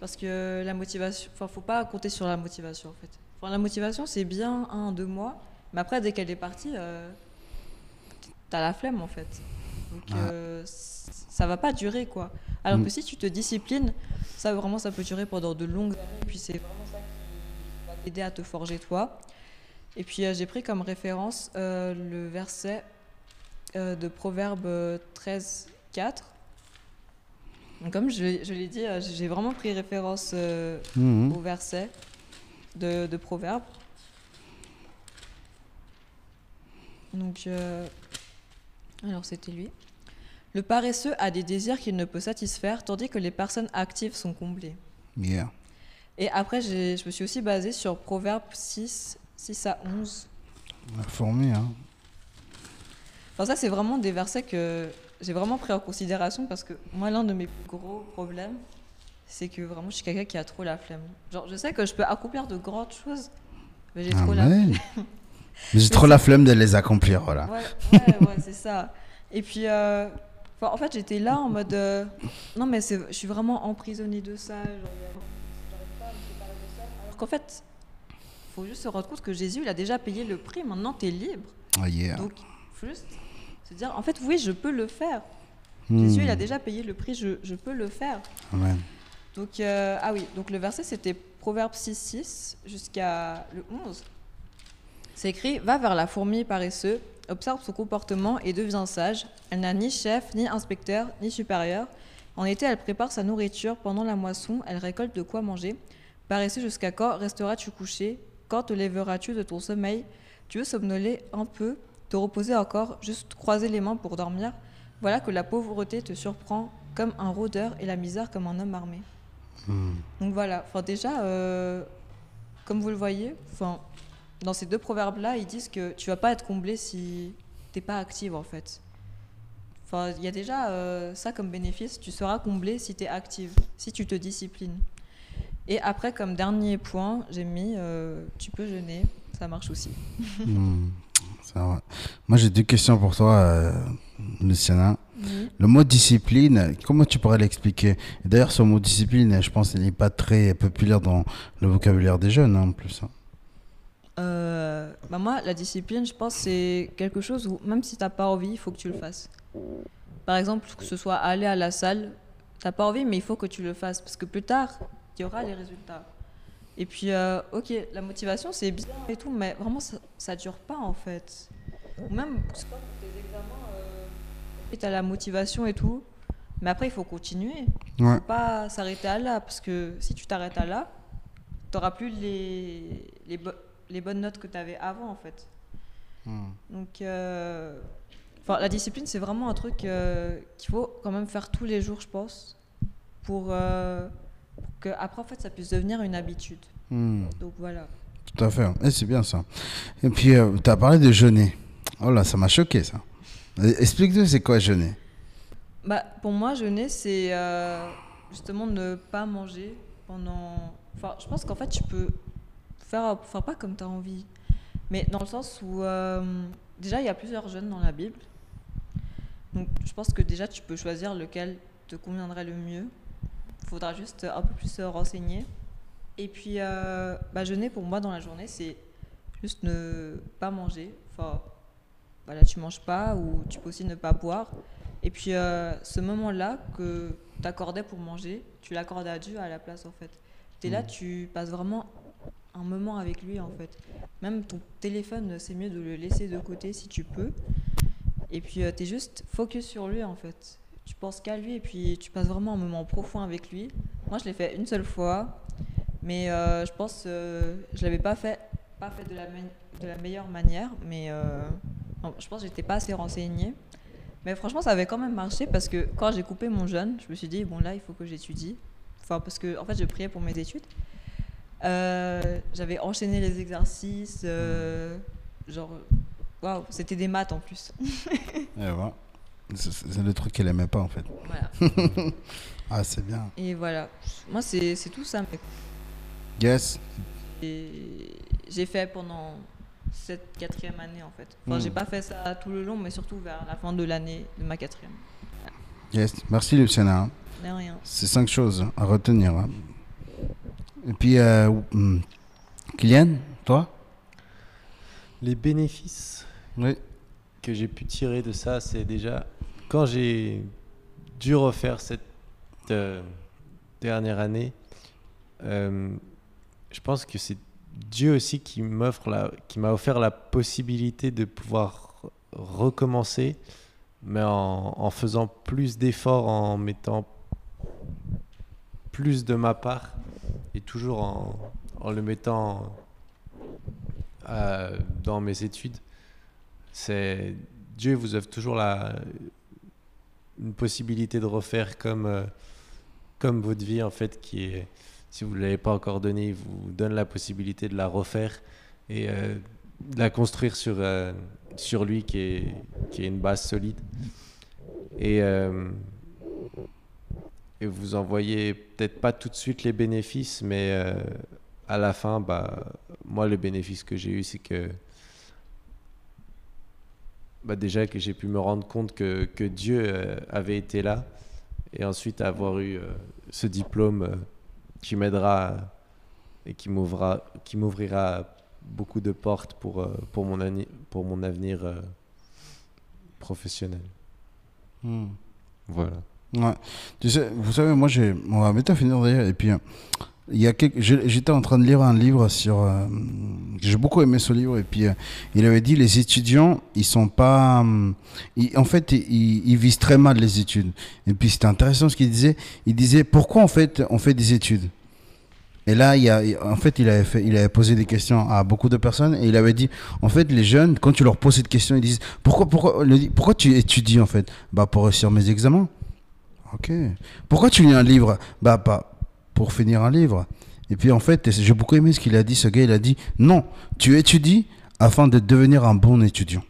[SPEAKER 3] parce que la motivation, enfin faut pas compter sur la motivation en fait. Enfin, la motivation c'est bien un deux mois, mais après dès qu'elle est partie, euh, t'as la flemme en fait. Donc
[SPEAKER 2] Ah.
[SPEAKER 3] euh, ça va pas durer quoi. Alors
[SPEAKER 2] Mm.
[SPEAKER 3] que si tu te disciplines, ça vraiment ça peut durer pendant de longues années. Et puis c'est vraiment ça qui va t'aider à te forger toi. Et puis euh, j'ai pris comme référence euh, le verset euh, de Proverbe euh, 13, 4. Donc, comme je, l'ai- je l'ai dit, j'ai vraiment pris référence
[SPEAKER 2] Mhm.
[SPEAKER 3] au verset de, de Proverbe. Donc, euh, alors c'était lui. Le paresseux a des désirs qu'il ne peut satisfaire, tandis que les personnes actives sont comblées.
[SPEAKER 2] Yeah.
[SPEAKER 3] Et après, je me suis aussi basée sur Proverbe 6, 6 à 11.
[SPEAKER 2] La fourmi, hein.
[SPEAKER 3] Enfin, ça, c'est vraiment des versets que j'ai vraiment pris en considération parce que moi, l'un de mes plus gros problèmes, c'est que vraiment, je suis quelqu'un qui a trop la flemme. Genre, je sais que je peux accomplir de grandes choses, mais j'ai trop la flemme. (laughs)
[SPEAKER 2] J'ai trop la flemme de les accomplir, voilà.
[SPEAKER 3] Ouais, ouais, ouais, c'est ça. Et puis, euh, enfin, en fait, j'étais là en mode. euh, non, mais je suis vraiment emprisonnée de ça. genre, j'arrive pas à me séparer de ça. Alors qu'en fait, faut juste se rendre compte que Jésus, il a déjà payé le prix. Maintenant, tu es libre.
[SPEAKER 2] Ah, yeah.
[SPEAKER 3] Donc, faut juste se dire, en fait, oui, je peux le faire.
[SPEAKER 2] Hmm.
[SPEAKER 3] Jésus, il a déjà payé le prix, je, je peux le faire.
[SPEAKER 2] Amen.
[SPEAKER 3] Donc, euh, ah oui, donc le verset, c'était Proverbe 6, 6 jusqu'à le 11. C'est écrit Va vers la fourmi paresseux, observe son comportement et deviens sage. Elle n'a ni chef, ni inspecteur, ni supérieur. En été, elle prépare sa nourriture. Pendant la moisson, elle récolte de quoi manger. Paresseux jusqu'à quand resteras-tu couché? Quand te lèveras-tu de ton sommeil? Tu veux somnoler un peu, te reposer encore, juste croiser les mains pour dormir? Voilà que la pauvreté te surprend comme un rôdeur et la misère comme un homme armé.
[SPEAKER 2] Hmm.
[SPEAKER 3] Donc voilà, enfin déjà, euh, comme vous le voyez, enfin, dans ces deux proverbes-là, ils disent que tu vas pas être comblé si t'es pas active en fait. Enfin, il y a déjà euh, ça comme bénéfice, tu seras comblé si tu es active, si tu te disciplines. Et après, comme dernier point, j'ai mis, euh, tu peux jeûner, ça marche aussi. (laughs)
[SPEAKER 2] Hmm. Ça. Moi, j'ai deux questions pour toi, euh, Luciana.
[SPEAKER 3] Oui.
[SPEAKER 2] Le mot discipline, comment tu pourrais l'expliquer? D'ailleurs, ce mot discipline, je pense qu'il n'est pas très populaire dans le vocabulaire des jeunes, hein, en plus. hein.
[SPEAKER 3] Euh, bah moi, la discipline, je pense, c'est quelque chose où même si t'as pas envie, il faut que tu le fasses. Par exemple, que ce soit aller à la salle, t'as pas envie, mais il faut que tu le fasses parce que plus tard, il y aura les résultats. Et puis, euh, ok, la motivation, c'est bien et tout, mais vraiment, ça, ça dure pas en fait. Ou même, je sais pas, pour tes examens, euh, t'as la motivation et tout, mais après, il faut continuer.
[SPEAKER 2] Ouais.
[SPEAKER 3] faut pas s'arrêter à là, parce que si tu t'arrêtes à là, tu n'auras plus les, les, bo- les bonnes notes que tu avais avant, en fait.
[SPEAKER 2] Hmm.
[SPEAKER 3] Donc, euh, la discipline, c'est vraiment un truc euh, qu'il faut quand même faire tous les jours, je pense, pour, pour que après, en fait, ça puisse devenir une habitude.
[SPEAKER 2] Hmm.
[SPEAKER 3] Donc, voilà.
[SPEAKER 2] Tout à fait. Et c'est bien ça. Et puis, tu as parlé de jeûner. Oh là, ça m'a choqué, ça. Euh, Explique-nous, c'est quoi jeûner?
[SPEAKER 3] Bah, pour moi, jeûner, c'est euh, justement ne pas manger pendant. Enfin, je pense qu'en fait, tu peux faire, faire pas comme tu as envie. Mais dans le sens où, euh, déjà, il y a plusieurs jeûnes dans la Bible. Donc, je pense que déjà, tu peux choisir lequel te conviendrait le mieux. Il faudra juste un peu plus se renseigner. Et puis, euh, bah, jeûner, pour moi, dans la journée, c'est juste ne pas manger. Enfin, voilà, tu manges pas ou tu peux aussi ne pas boire. Et puis euh, ce moment-là que tu accordais pour manger, tu l'accordes à Dieu à la place en fait. Tu es là, tu passes vraiment un moment avec lui en fait. Même ton téléphone, c'est mieux de le laisser de côté si tu peux. Et puis tu es juste focus sur lui en fait. Tu penses qu'à lui et puis tu passes vraiment un moment profond avec lui. Moi je l'ai fait une seule fois, mais euh, je pense euh, je l'avais pas fait, pas fait de la, meilleure manière, mais euh, je pense que j'étais pas assez renseignée. Mais franchement, ça avait quand même marché parce que quand j'ai coupé mon jeûne, je me suis dit, bon là, il faut que j'étudie. Enfin, parce que en fait, je priais pour mes études. Euh, J'avais enchaîné les exercices. genre, waouh, c'était des maths en plus. (laughs)
[SPEAKER 2] Et voilà. C'est le truc qu'elle aimait pas, en fait.
[SPEAKER 3] voilà. (laughs)
[SPEAKER 2] Ah, c'est bien.
[SPEAKER 3] Et voilà. Moi, c'est c'est tout ça. mais
[SPEAKER 2] Yes.
[SPEAKER 3] j'ai- fait pendant cette quatrième année en fait. Enfin,
[SPEAKER 2] Hmm.
[SPEAKER 3] j'ai pas fait ça tout le long, mais surtout vers la fin de l'année de ma quatrième.
[SPEAKER 2] Yes. Merci, Luciana.
[SPEAKER 3] De rien.
[SPEAKER 2] C'est cinq choses à retenir. hein. Et puis, euh, hmm, Kylian, toi?
[SPEAKER 4] Les bénéfices
[SPEAKER 2] Oui.
[SPEAKER 4] que j'ai pu tirer de ça, c'est déjà quand j'ai dû refaire cette euh, dernière année, euh, je pense que c'est Dieu aussi qui m'offre la, qui m'a offert la possibilité de pouvoir recommencer, mais en, faisant plus d'efforts, en mettant plus de ma part et toujours en, en le mettant euh, dans mes études. C'est Dieu vous offre toujours la une possibilité de refaire comme euh, comme votre vie en fait qui est si vous ne l'avez pas encore donné, il vous donne la possibilité de la refaire et euh, de la construire sur euh, sur lui qui est qui est une base solide. Et et vous en voyez peut-être pas tout de suite les bénéfices, mais à la fin, bah, moi, le bénéfice que j'ai eu, c'est que bah, déjà que j'ai pu me rendre compte que, que Dieu euh, avait été là, et ensuite avoir eu euh, ce diplôme euh, qui m'aidera et qui m'ouvrira, beaucoup de portes pour, pour, mon, ani- pour mon avenir professionnel.
[SPEAKER 2] Hmm.
[SPEAKER 4] Voilà.
[SPEAKER 2] Ouais. Tu sais, vous savez, moi, j'ai, on va bientôt finir d'ailleurs. Et puis, il y a quelques, j'étais en train de lire un livre sur, euh, j'ai beaucoup aimé ce livre. Et puis, euh, il avait dit, les étudiants, ils sont pas, ils- en fait, ils, ils visent très mal les études. Et puis, c'était intéressant ce qu'il disait. Il disait, pourquoi en fait, on fait des études? Et là, il a, en fait, il avait, il avait posé des questions à beaucoup de personnes et il avait dit, en fait, les jeunes, quand tu leur poses cette question, ils disent, pourquoi, pourquoi, pourquoi tu étudies en fait? Bah pour réussir mes examens. Ok. Pourquoi tu lis un livre? Bah pas pour finir un livre. Et puis en fait, j'ai beaucoup aimé ce qu'il a dit. Ce gars, il a dit non, tu étudies afin de devenir un bon étudiant.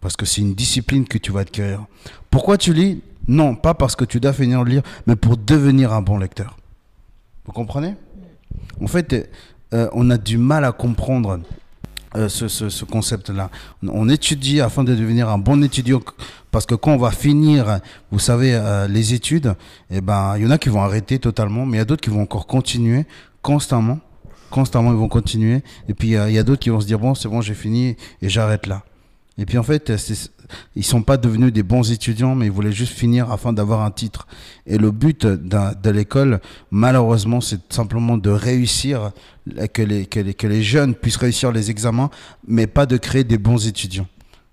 [SPEAKER 2] Parce que c'est une discipline que tu vas acquérir. Pourquoi tu lis? Non, pas parce que tu dois finir de lire, mais pour devenir un bon lecteur. Vous comprenez? En fait, euh, on a du mal à comprendre euh, ce, ce, concept-là. On étudie afin de devenir un bon étudiant, parce que quand on va finir, vous savez, euh, les études, eh ben, il y en a qui vont arrêter totalement, mais il y a d'autres qui vont encore continuer constamment. Constamment, ils vont continuer. Et puis, il y a d'autres qui vont se dire, bon, c'est bon, j'ai fini et j'arrête là. Et puis en fait, ils sont pas devenus des bons étudiants, mais ils voulaient juste finir afin d'avoir un titre. Et le but de l'école, malheureusement, c'est simplement de réussir, que les, que, les, que les jeunes puissent réussir les examens, mais pas de créer des bons étudiants.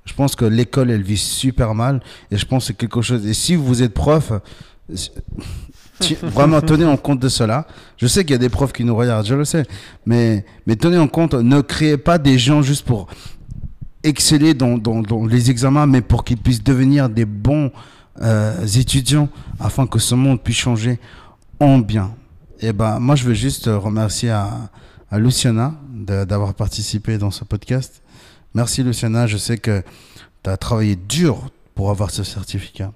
[SPEAKER 2] Je pense que l'école, elle vit super mal, et je pense que c'est quelque chose. Et si vous êtes prof, (laughs) vraiment tenez en compte de cela. Je sais qu'il y a des profs qui nous regardent, je le sais, mais, mais tenez en compte, ne créez pas des gens juste pour exceller dans, les examens, mais pour qu'ils puissent devenir des bons euh, étudiants afin que ce monde puisse changer en bien. Et ben, moi, je veux juste remercier à, Luciana d'avoir participé dans ce podcast. Merci Luciana, je sais que tu as travaillé dur pour avoir ce certificat.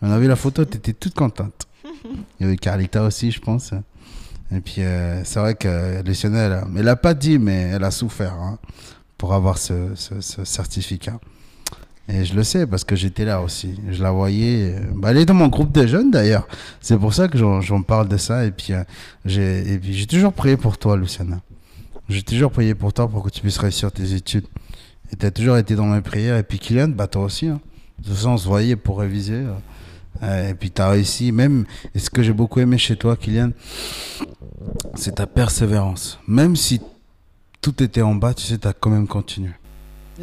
[SPEAKER 2] On a vu la photo, tu étais toute contente. Il y avait Carlita aussi, je pense. Et puis, euh, c'est vrai que Luciana, elle, elle n'a pas dit, mais elle a souffert. Hein pour avoir ce, certificat. Et je le sais parce que j'étais là aussi. Je la voyais. Bah, elle est dans mon groupe de jeunes d'ailleurs. C'est pour ça que j'en parle de ça. Et puis, euh, j'ai toujours prié pour toi, Luciana. J'ai toujours prié pour toi pour que tu puisses réussir tes études. Et tu as toujours été dans mes prières. Et puis, Kylian, bah, toi aussi. Hein. De toute façon, on se voyait pour réviser. Euh, et puis, tu as réussi. Même, et ce que j'ai beaucoup aimé chez toi, Kylian, c'est ta persévérance. Même si tout était en bas, tu sais, tu as quand même continué.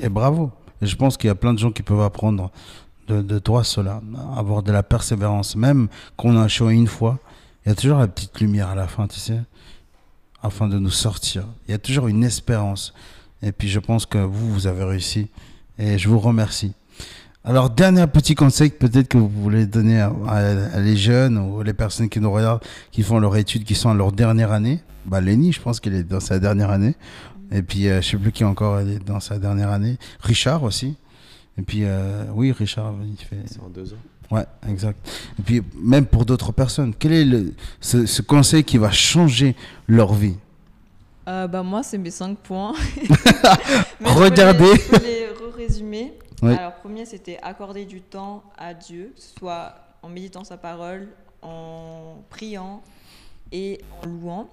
[SPEAKER 2] Et bravo. Et je pense qu'il y a plein de gens qui peuvent apprendre de, toi cela, avoir de la persévérance. Même quand on a échoué une fois, il y a toujours la petite lumière à la fin, tu sais, afin de nous sortir. Il y a toujours une espérance. Et puis je pense que vous, vous avez réussi. Et je vous remercie. Alors, dernier petit conseil peut-être que vous voulez donner à, à, les jeunes ou les personnes qui nous regardent, qui font leur étude, qui sont à leur dernière année bah, Lenny, je pense qu'il est dans sa dernière année. Et puis, euh, je sais plus qui encore est dans sa dernière année. Richard aussi. Et puis, euh, oui, Richard, il fait.
[SPEAKER 4] C'est en deux ans.
[SPEAKER 2] Ouais, exact. Et puis, même pour d'autres personnes, quel est le, ce, conseil qui va changer leur vie?
[SPEAKER 3] Euh, bah, Moi, c'est mes cinq points. (laughs) (laughs)
[SPEAKER 2] Regardez.
[SPEAKER 3] Je vais les, résumer. Alors, premier, c'était accorder du temps à Dieu, que ce soit en méditant sa parole, en priant et en louant.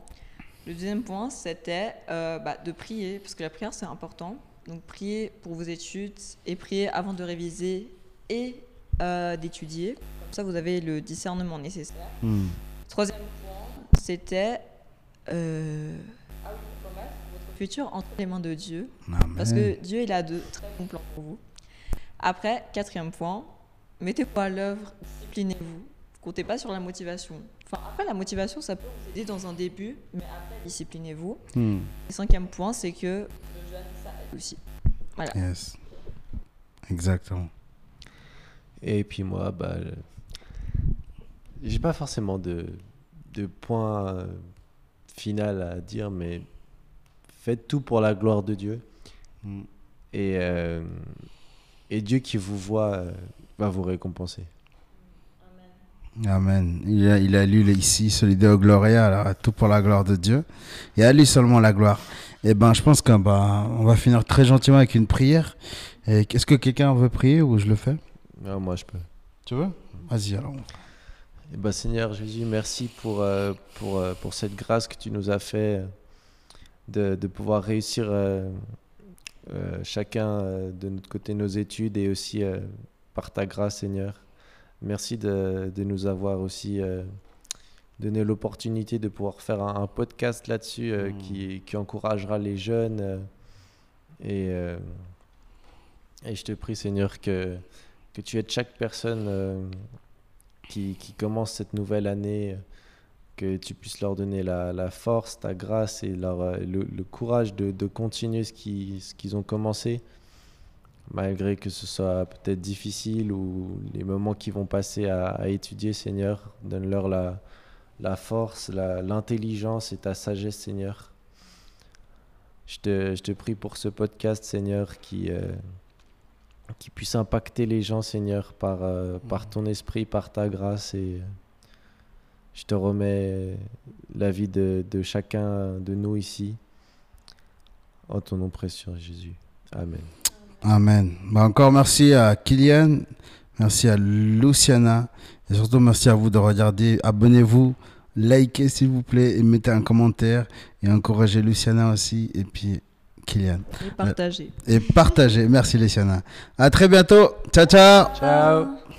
[SPEAKER 3] Le deuxième point, c'était euh, bah, de prier, parce que la prière, c'est important. Donc, prier pour vos études et prier avant de réviser et euh, d'étudier. Comme ça, vous avez le discernement nécessaire. Hmm. Troisième point, c'était euh, votre futur entre les mains de Dieu. Parce que Dieu, il a de très bons plans pour vous. Après, quatrième point, mettez-vous à l'œuvre, disciplinez-vous. Comptez pas sur la motivation après, la motivation, ça peut vous aider dans un début, mais après, disciplinez-vous. Hmm. Cinquième point, c'est que le jeûne, ça aide aussi. Voilà.
[SPEAKER 2] Yes. Exactement.
[SPEAKER 4] Et puis moi, bah, j'ai pas forcément de, de point euh, final à dire, mais faites tout pour la gloire de Dieu. Hmm. Et, euh, et Dieu qui vous voit euh, va vous récompenser.
[SPEAKER 2] Amen. Il a, il a lu ici, Solideo Gloria, tout pour la gloire de Dieu. Et à lui seulement la gloire. Et eh ben, je pense qu'on on va finir très gentiment avec une prière. Est-ce que quelqu'un veut prier ou je le fais?
[SPEAKER 4] Non, Moi, je peux.
[SPEAKER 2] Tu veux? Vas-y alors.
[SPEAKER 4] Et eh ben, Seigneur Jésus, merci pour, euh, pour, euh, pour cette grâce que tu nous as fait de, de pouvoir réussir euh, chacun de notre côté nos études et aussi par ta grâce, Seigneur. Merci de, de nous avoir aussi euh, donné l'opportunité de pouvoir faire un, podcast là-dessus euh, mmh. qui, qui, encouragera les jeunes. Euh, et, et je te prie, Seigneur, que, que tu aides chaque personne qui, qui, commence cette nouvelle année, que tu puisses leur donner la, la force, ta grâce et leur, le, le courage de, de continuer ce qu'ils ce qu'ils ont commencé malgré que ce soit peut-être difficile ou les moments qu'ils vont passer à, étudier, Seigneur, donne-leur la, la force, la- l'intelligence et ta sagesse, Seigneur. Je te, je te prie pour ce podcast, Seigneur, qui, euh, qui puisse impacter les gens, Seigneur, par, euh, par ton esprit, par ta grâce. Et euh, je te remets la vie de, de chacun de nous ici. En ton nom précieux, Jésus. Amen.
[SPEAKER 2] Amen. Bah, encore merci à Kylian, merci à Luciana et surtout merci à vous de regarder. Abonnez-vous, likez s'il vous plaît et mettez un commentaire et encouragez Luciana aussi et puis Kylian.
[SPEAKER 3] Et partagez.
[SPEAKER 2] Et partagez. Merci Luciana. À très bientôt. Ciao ciao.
[SPEAKER 4] Ciao.